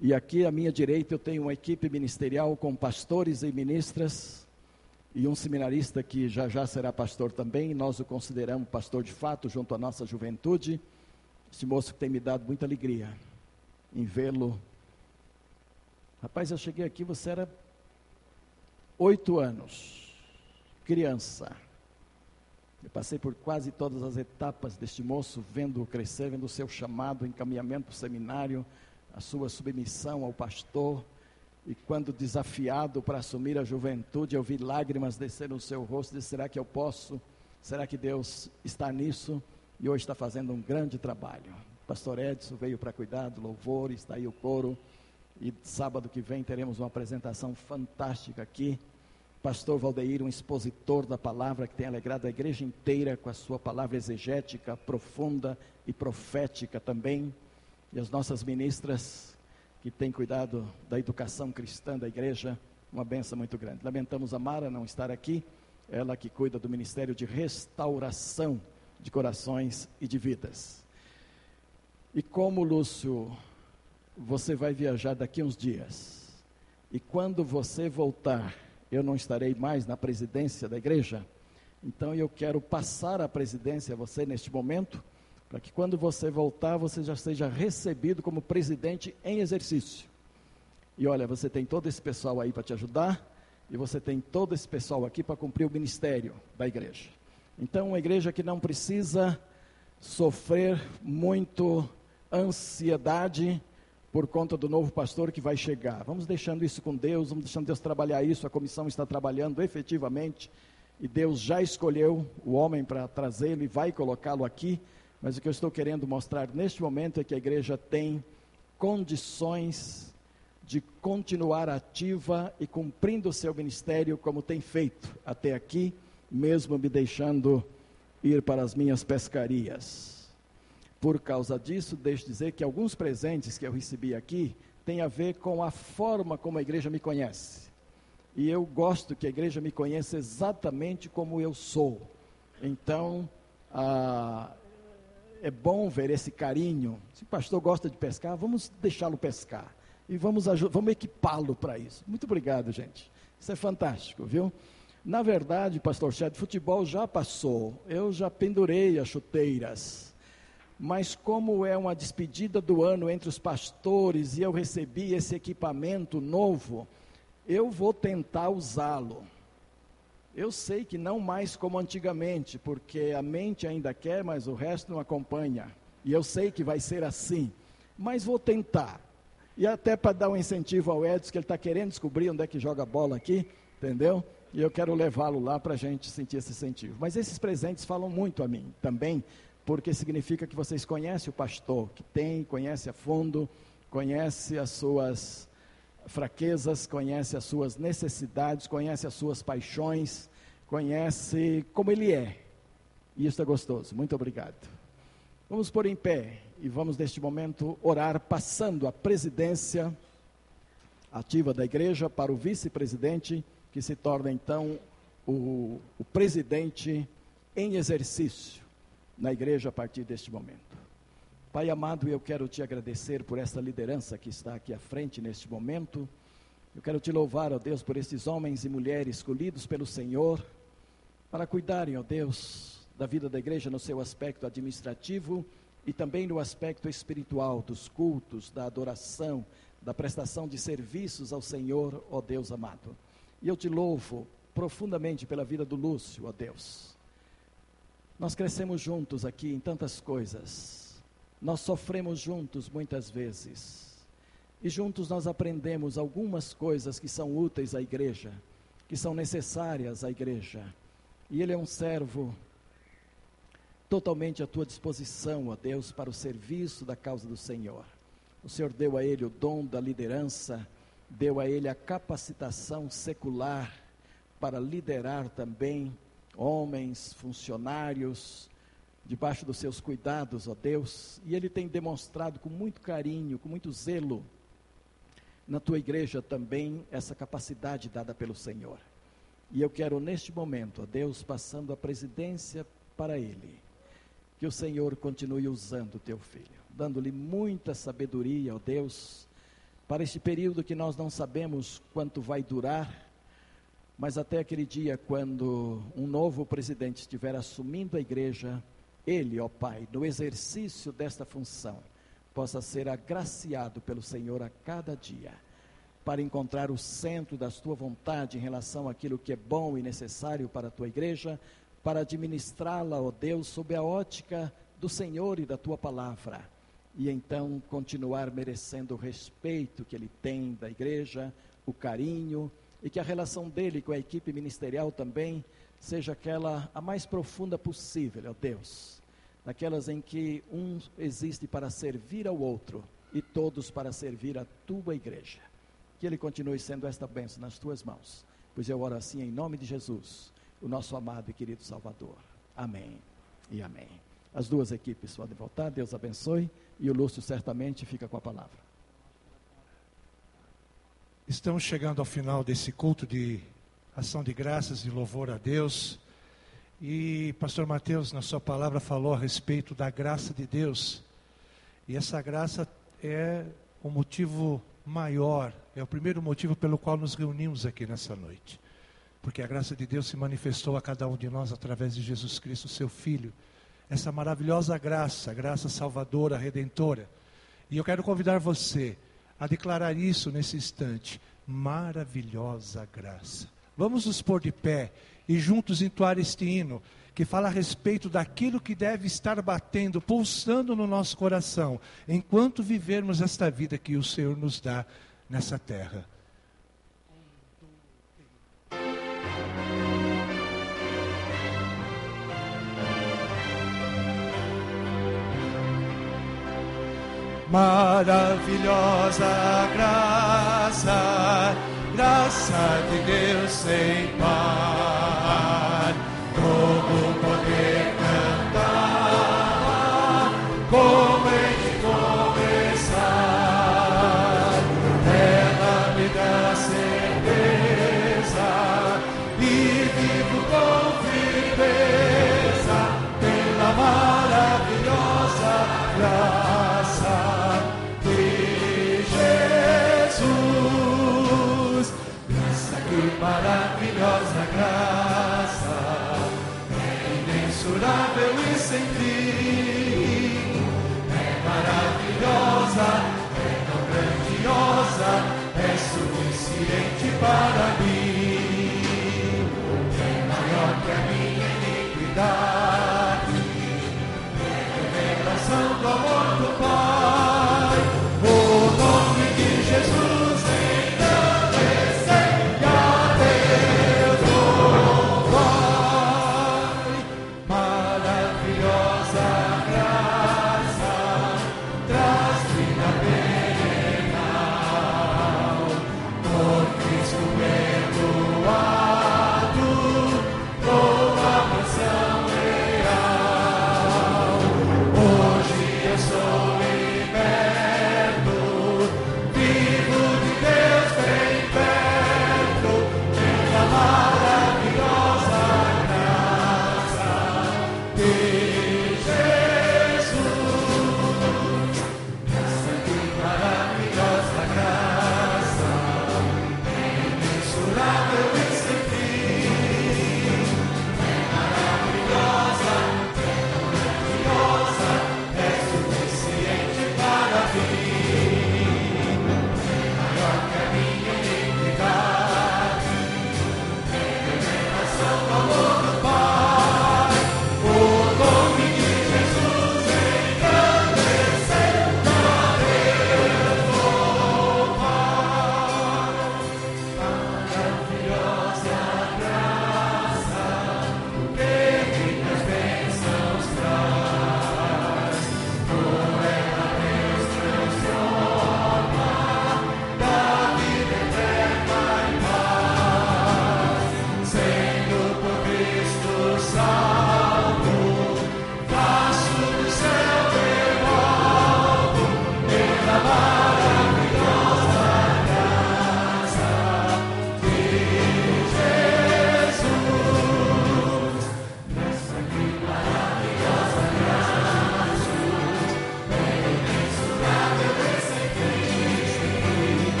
E aqui à minha direita eu tenho uma equipe ministerial com pastores e ministras e um seminarista que já já será pastor também. Nós o consideramos pastor de fato junto à nossa juventude. Esse moço que tem me dado muita alegria em vê-lo. Rapaz, eu cheguei aqui, você era oito anos, criança. Eu passei por quase todas as etapas deste moço, vendo-o crescer, vendo o seu chamado, encaminhamento para o seminário, a sua submissão ao pastor. E quando desafiado para assumir a juventude, eu vi lágrimas descer no seu rosto. Disse: será que eu posso? Será que Deus está nisso? E hoje está fazendo um grande trabalho. O pastor Edson veio para cuidar do louvor, está aí o coro. E sábado que vem teremos uma apresentação fantástica aqui pastor Valdeir, um expositor da palavra que tem alegrado a igreja inteira com a sua palavra exegética, profunda e profética também. E as nossas ministras que têm cuidado da educação cristã da igreja, uma benção muito grande. Lamentamos a Mara não estar aqui, ela que cuida do Ministério de Restauração de Corações e de Vidas. E como, Lúcio, você vai viajar daqui uns dias, e quando você voltar, eu não estarei mais na presidência da igreja, então eu quero passar a presidência a você neste momento, para que quando você voltar, você já seja recebido como presidente em exercício. E olha, você tem todo esse pessoal aí para te ajudar, e você tem todo esse pessoal aqui para cumprir o ministério da igreja. Então, uma igreja que não precisa sofrer muito ansiedade por conta do novo pastor que vai chegar. Vamos deixando isso com Deus, vamos deixando Deus trabalhar isso. A comissão está trabalhando efetivamente e Deus já escolheu o homem para trazê-lo e vai colocá-lo aqui. Mas o que eu estou querendo mostrar neste momento é que a igreja tem condições de continuar ativa e cumprindo o seu ministério como tem feito até aqui, mesmo me deixando ir para as minhas pescarias. Por causa disso, deixe dizer que alguns presentes que eu recebi aqui têm a ver com a forma como a igreja me conhece. E eu gosto que a igreja me conheça exatamente como eu sou. Então, ah, é bom ver esse carinho. Se o pastor gosta de pescar, vamos deixá-lo pescar e vamos, vamos equipá-lo para isso. Muito obrigado, gente. Isso é fantástico, viu? Na verdade, pastor Chad, futebol já passou. Eu já pendurei as chuteiras. Mas como é uma despedida do ano entre os pastores e eu recebi esse equipamento novo, eu vou tentar usá-lo. Eu sei que não mais como antigamente, porque a mente ainda quer, mas o resto não acompanha. E eu sei que vai ser assim. Mas vou tentar. E até para dar um incentivo ao Edson, que ele está querendo descobrir onde é que joga bola aqui, entendeu? E eu quero levá-lo lá para a gente sentir esse incentivo. Mas esses presentes falam muito a mim também, porque significa que vocês conhecem o pastor, que tem, conhece a fundo, conhece as suas fraquezas, conhece as suas necessidades, conhece as suas paixões, conhece como ele é. E isso é gostoso. Muito obrigado. Vamos pôr em pé e vamos neste momento orar, passando a presidência ativa da igreja para o vice-presidente, que se torna então o, o presidente em exercício na igreja a partir deste momento. Pai amado, eu quero te agradecer por essa liderança que está aqui à frente neste momento. Eu quero te louvar, ó Deus, por esses homens e mulheres escolhidos pelo Senhor para cuidarem, ó Deus, da vida da igreja no seu aspecto administrativo e também no aspecto espiritual dos cultos, da adoração, da prestação de serviços ao Senhor, ó Deus amado. E eu te louvo profundamente pela vida do Lúcio, ó Deus. Nós crescemos juntos aqui em tantas coisas. Nós sofremos juntos muitas vezes. E juntos nós aprendemos algumas coisas que são úteis à igreja, que são necessárias à igreja. E ele é um servo totalmente à tua disposição, ó Deus, para o serviço da causa do Senhor. O Senhor deu a ele o dom da liderança, deu a ele a capacitação secular para liderar também homens, funcionários, debaixo dos seus cuidados, ó Deus, e ele tem demonstrado com muito carinho, com muito zelo, na tua igreja também essa capacidade dada pelo Senhor. E eu quero neste momento, ó Deus, passando a presidência para ele que o Senhor continue usando o teu filho, dando-lhe muita sabedoria, ó Deus, para este período que nós não sabemos quanto vai durar, mas até aquele dia quando um novo presidente estiver assumindo a igreja, ele, ó Pai, no exercício desta função, possa ser agraciado pelo Senhor a cada dia, para encontrar o centro da tua vontade em relação àquilo que é bom e necessário para a tua igreja, para administrá-la, ó Deus, sob a ótica do Senhor e da tua palavra. E então continuar merecendo o respeito que ele tem da igreja, o carinho, e que a relação dele com a equipe ministerial também seja aquela a mais profunda possível, ó Deus. Daquelas em que um existe para servir ao outro e todos para servir a tua igreja. Que ele continue sendo esta bênção nas tuas mãos. Pois eu oro assim em nome de Jesus o nosso amado e querido Salvador. Amém e amém. As duas equipes podem voltar, Deus abençoe, e o Lúcio certamente fica com a palavra. Estamos chegando ao final desse culto de ação de graças e louvor a Deus. E pastor Mateus, na sua palavra, falou a respeito da graça de Deus. E essa graça é o motivo maior, é o primeiro motivo pelo qual nos reunimos aqui nessa noite. Porque a graça de Deus se manifestou a cada um de nós através de Jesus Cristo, seu Filho. Essa maravilhosa graça, graça salvadora, redentora. E eu quero convidar você a declarar isso nesse instante. Maravilhosa graça. Vamos nos pôr de pé e juntos entoar este hino que fala a respeito daquilo que deve estar batendo, pulsando no nosso coração, enquanto vivermos esta vida que o Senhor nos dá nessa terra. Maravilhosa graça, graça de Deus sem par, como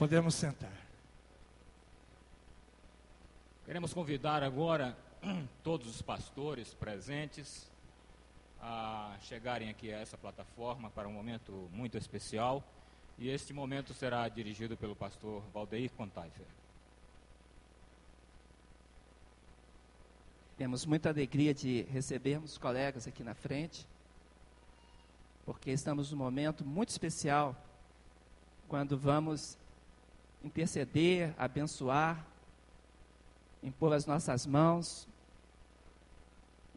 Podemos sentar. Queremos convidar agora todos os pastores presentes a chegarem aqui a essa plataforma para um momento muito especial. E este momento será dirigido pelo pastor Valdeir Contaifer. Temos muita alegria de recebermos os colegas aqui na frente, porque estamos num momento muito especial quando vamos interceder, abençoar, impor as nossas mãos,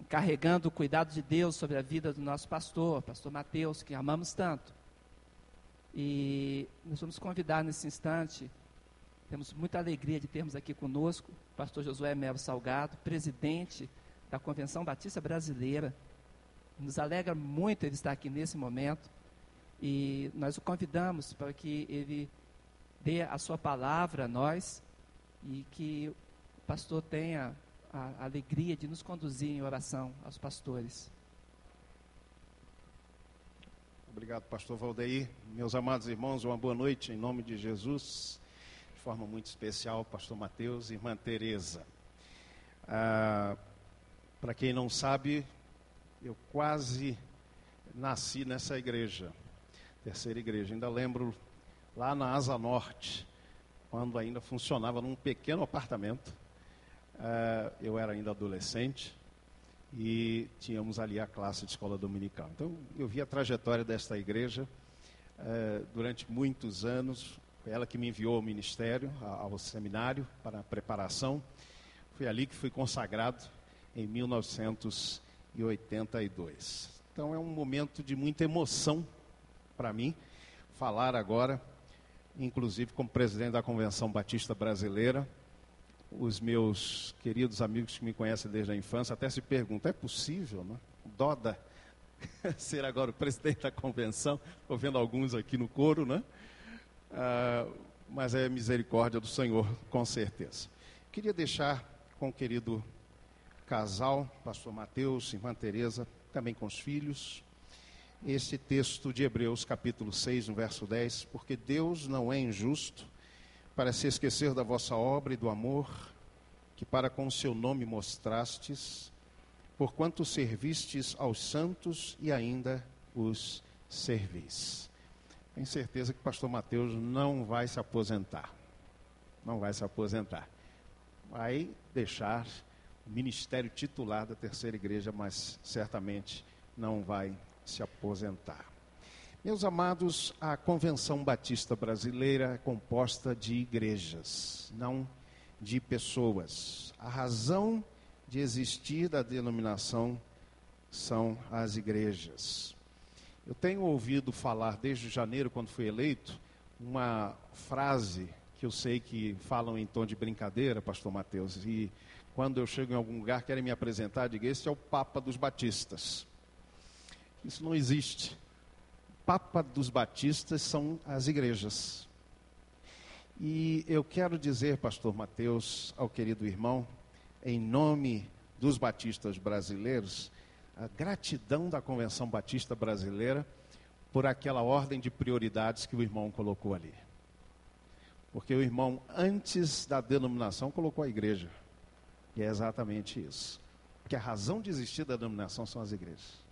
carregando o cuidado de Deus sobre a vida do nosso pastor, pastor Mateus, que amamos tanto. E nós vamos convidar nesse instante, temos muita alegria de termos aqui conosco o pastor Josué Melo Salgado, presidente da Convenção Batista Brasileira. Nos alegra muito ele estar aqui nesse momento e nós o convidamos para que ele dê a sua palavra a nós e que o pastor tenha a alegria de nos conduzir em oração aos pastores. Obrigado, pastor Valdeir. Meus amados irmãos, uma boa noite em nome de Jesus. De forma muito especial, pastor Mateus e irmã Tereza. Ah, Para quem não sabe, eu quase nasci nessa igreja, terceira igreja. Ainda lembro lá na Asa Norte, quando ainda funcionava num pequeno apartamento. Ah, eu era ainda adolescente e tínhamos ali a classe de escola dominical. Então, eu vi a trajetória desta igreja eh, durante muitos anos. Ela que me enviou ao ministério, ao seminário, para a preparação. Foi ali que fui consagrado em 1982. Então, é um momento de muita emoção para mim falar agora, inclusive como presidente da Convenção Batista Brasileira, os meus queridos amigos que me conhecem desde a infância até se perguntam: é possível, né? Doda ser agora o presidente da convenção? Estou vendo alguns aqui no coro, né? Ah, mas é misericórdia do Senhor, com certeza. Queria deixar com o querido casal, pastor Mateus, irmã Tereza, também com os filhos, esse texto de Hebreus, capítulo 6, no verso 10, porque Deus não é injusto para se esquecer da vossa obra e do amor que para com o seu nome mostrastes, porquanto servistes aos santos e ainda os servis. Tenho certeza que o pastor Mateus não vai se aposentar. Não vai se aposentar. Vai deixar o ministério titular da terceira igreja, mas certamente não vai se aposentar. Meus amados, a Convenção Batista Brasileira é composta de igrejas, não de pessoas. A razão de existir da denominação são as igrejas. Eu tenho ouvido falar desde janeiro, quando fui eleito, uma frase que eu sei que falam em tom de brincadeira, pastor Mateus, e quando eu chego em algum lugar querem me apresentar, diga, esse é o Papa dos Batistas. Isso não existe. Papa dos Batistas são as igrejas. E eu quero dizer, pastor Mateus, ao querido irmão, em nome dos batistas brasileiros, a gratidão da Convenção Batista Brasileira por aquela ordem de prioridades que o irmão colocou ali. Porque o irmão, antes da denominação, colocou a igreja. E é exatamente isso. Porque a razão de existir da denominação são as igrejas.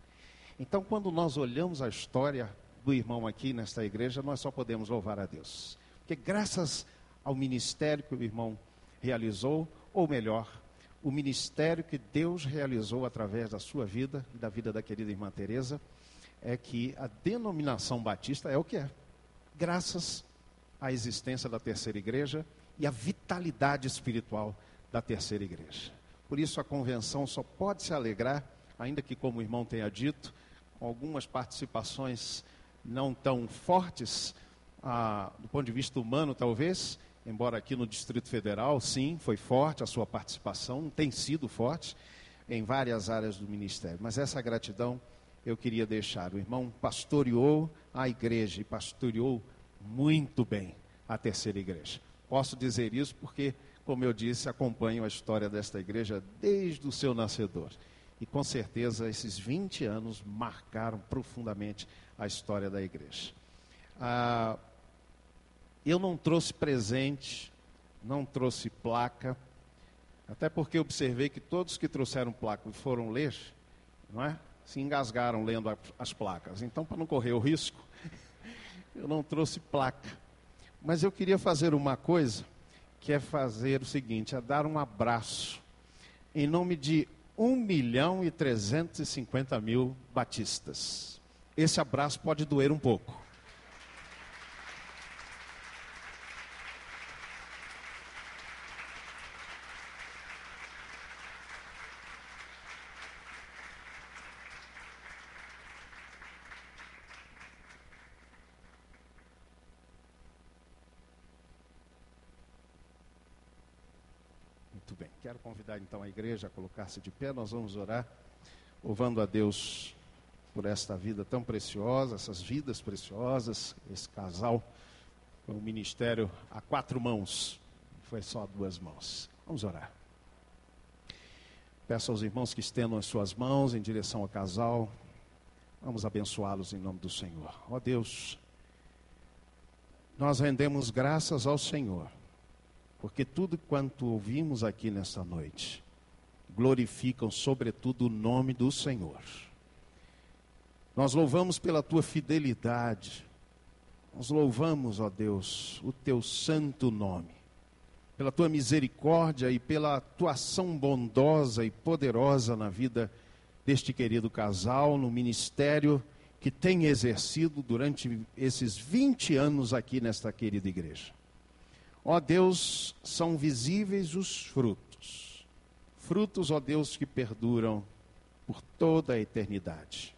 Então, quando nós olhamos a história do irmão aqui nesta igreja, nós só podemos louvar a Deus. Porque graças ao ministério que o irmão realizou, ou melhor, o ministério que Deus realizou através da sua vida e da vida da querida irmã Teresa, é que a denominação batista é o que é. Graças à existência da terceira igreja e à vitalidade espiritual da terceira igreja. Por isso a convenção só pode se alegrar, ainda que como o irmão tenha dito, com algumas participações não tão fortes, ah, do ponto de vista humano, talvez, embora aqui no Distrito Federal, sim, foi forte a sua participação, tem sido forte em várias áreas do ministério. Mas essa gratidão eu queria deixar. O irmão pastoreou a igreja e pastoreou muito bem a terceira igreja. Posso dizer isso porque, como eu disse, acompanho a história desta igreja desde o seu nascedor. E com certeza esses 20 anos marcaram profundamente a história da igreja. Ah, eu não trouxe presente, não trouxe placa, até porque observei que todos que trouxeram placa e foram ler, não é? Se engasgaram lendo a, as placas. Então, para não correr o risco, eu não trouxe placa. Mas eu queria fazer uma coisa, que é fazer o seguinte, é dar um abraço em nome de 1 milhão e 350 mil batistas. Esse abraço pode doer um pouco. Quero convidar então a igreja a colocar-se de pé, nós vamos orar, louvando a Deus por esta vida tão preciosa, essas vidas preciosas, esse casal, com o ministério a quatro mãos, foi só duas mãos. Vamos orar. Peço aos irmãos que estendam as suas mãos em direção ao casal. Vamos abençoá-los em nome do Senhor. Ó Deus, nós rendemos graças ao Senhor porque tudo quanto ouvimos aqui nesta noite glorificam, sobretudo, o nome do Senhor. Nós louvamos pela tua fidelidade, nós louvamos, ó Deus, o teu santo nome, pela tua misericórdia e pela tua ação bondosa e poderosa na vida deste querido casal, no ministério que tem exercido durante esses 20 anos aqui nesta querida igreja. Ó Deus, são visíveis os frutos. Frutos, ó Deus, que perduram por toda a eternidade.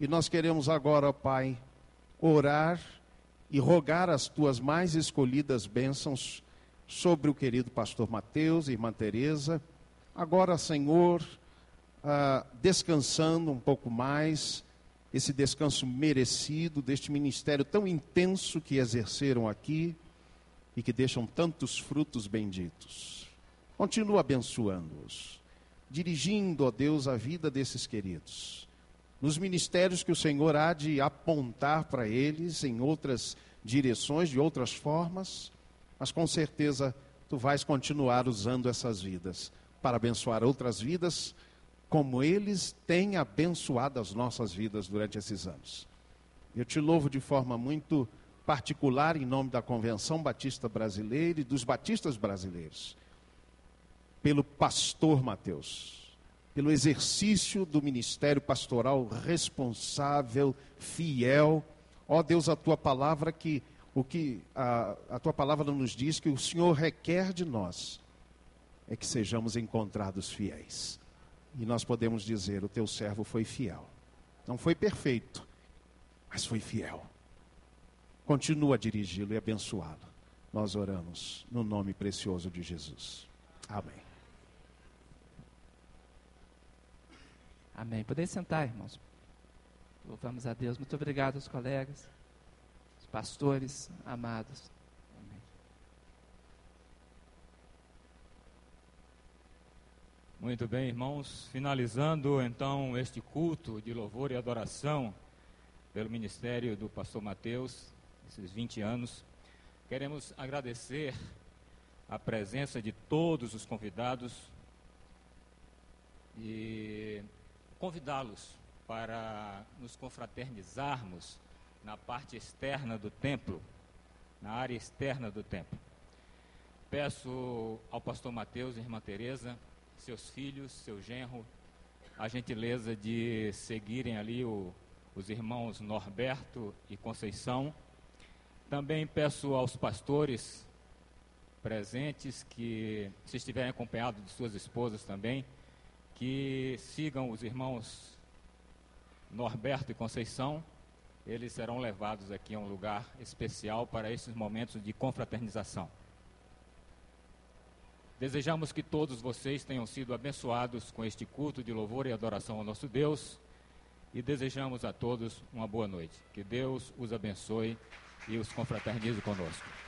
E nós queremos agora, ó Pai, orar e rogar as tuas mais escolhidas bênçãos sobre o querido pastor Mateus e irmã Teresa. Agora, Senhor, ah, descansando um pouco mais, esse descanso merecido deste ministério tão intenso que exerceram aqui e que deixam tantos frutos benditos. Continua abençoando-os, dirigindo, ó Deus, a vida desses queridos, nos ministérios que o Senhor há de apontar para eles em outras direções, de outras formas, mas com certeza tu vais continuar usando essas vidas para abençoar outras vidas, como eles têm abençoado as nossas vidas durante esses anos. Eu te louvo de forma muito particular em nome da Convenção Batista Brasileira e dos batistas brasileiros, pelo pastor Mateus, pelo exercício do ministério pastoral responsável, fiel. Ó Deus, a tua palavra que o que a, a tua palavra nos diz que o Senhor requer de nós é que sejamos encontrados fiéis. E nós podemos dizer: o teu servo foi fiel. Não foi perfeito, mas foi fiel. Continua a dirigi-lo e abençoá-lo. Nós oramos no nome precioso de Jesus. Amém. Amém. Poder sentar, irmãos. Louvamos a Deus. Muito obrigado aos colegas, os pastores amados. Amém. Muito bem, irmãos. Finalizando então este culto de louvor e adoração pelo ministério do pastor Mateus esses 20 anos. Queremos agradecer a presença de todos os convidados e convidá-los para nos confraternizarmos na parte externa do templo, na área externa do templo. Peço ao pastor Mateus e irmã Teresa, seus filhos, seu genro, a gentileza de seguirem ali o, os irmãos Norberto e Conceição também peço aos pastores presentes que, se estiverem acompanhados de suas esposas também, que sigam os irmãos Norberto e Conceição. Eles serão levados aqui a um lugar especial para esses momentos de confraternização. Desejamos que todos vocês tenham sido abençoados com este culto de louvor e adoração ao nosso Deus e desejamos a todos uma boa noite. Que Deus os abençoe e os confraternize conosco.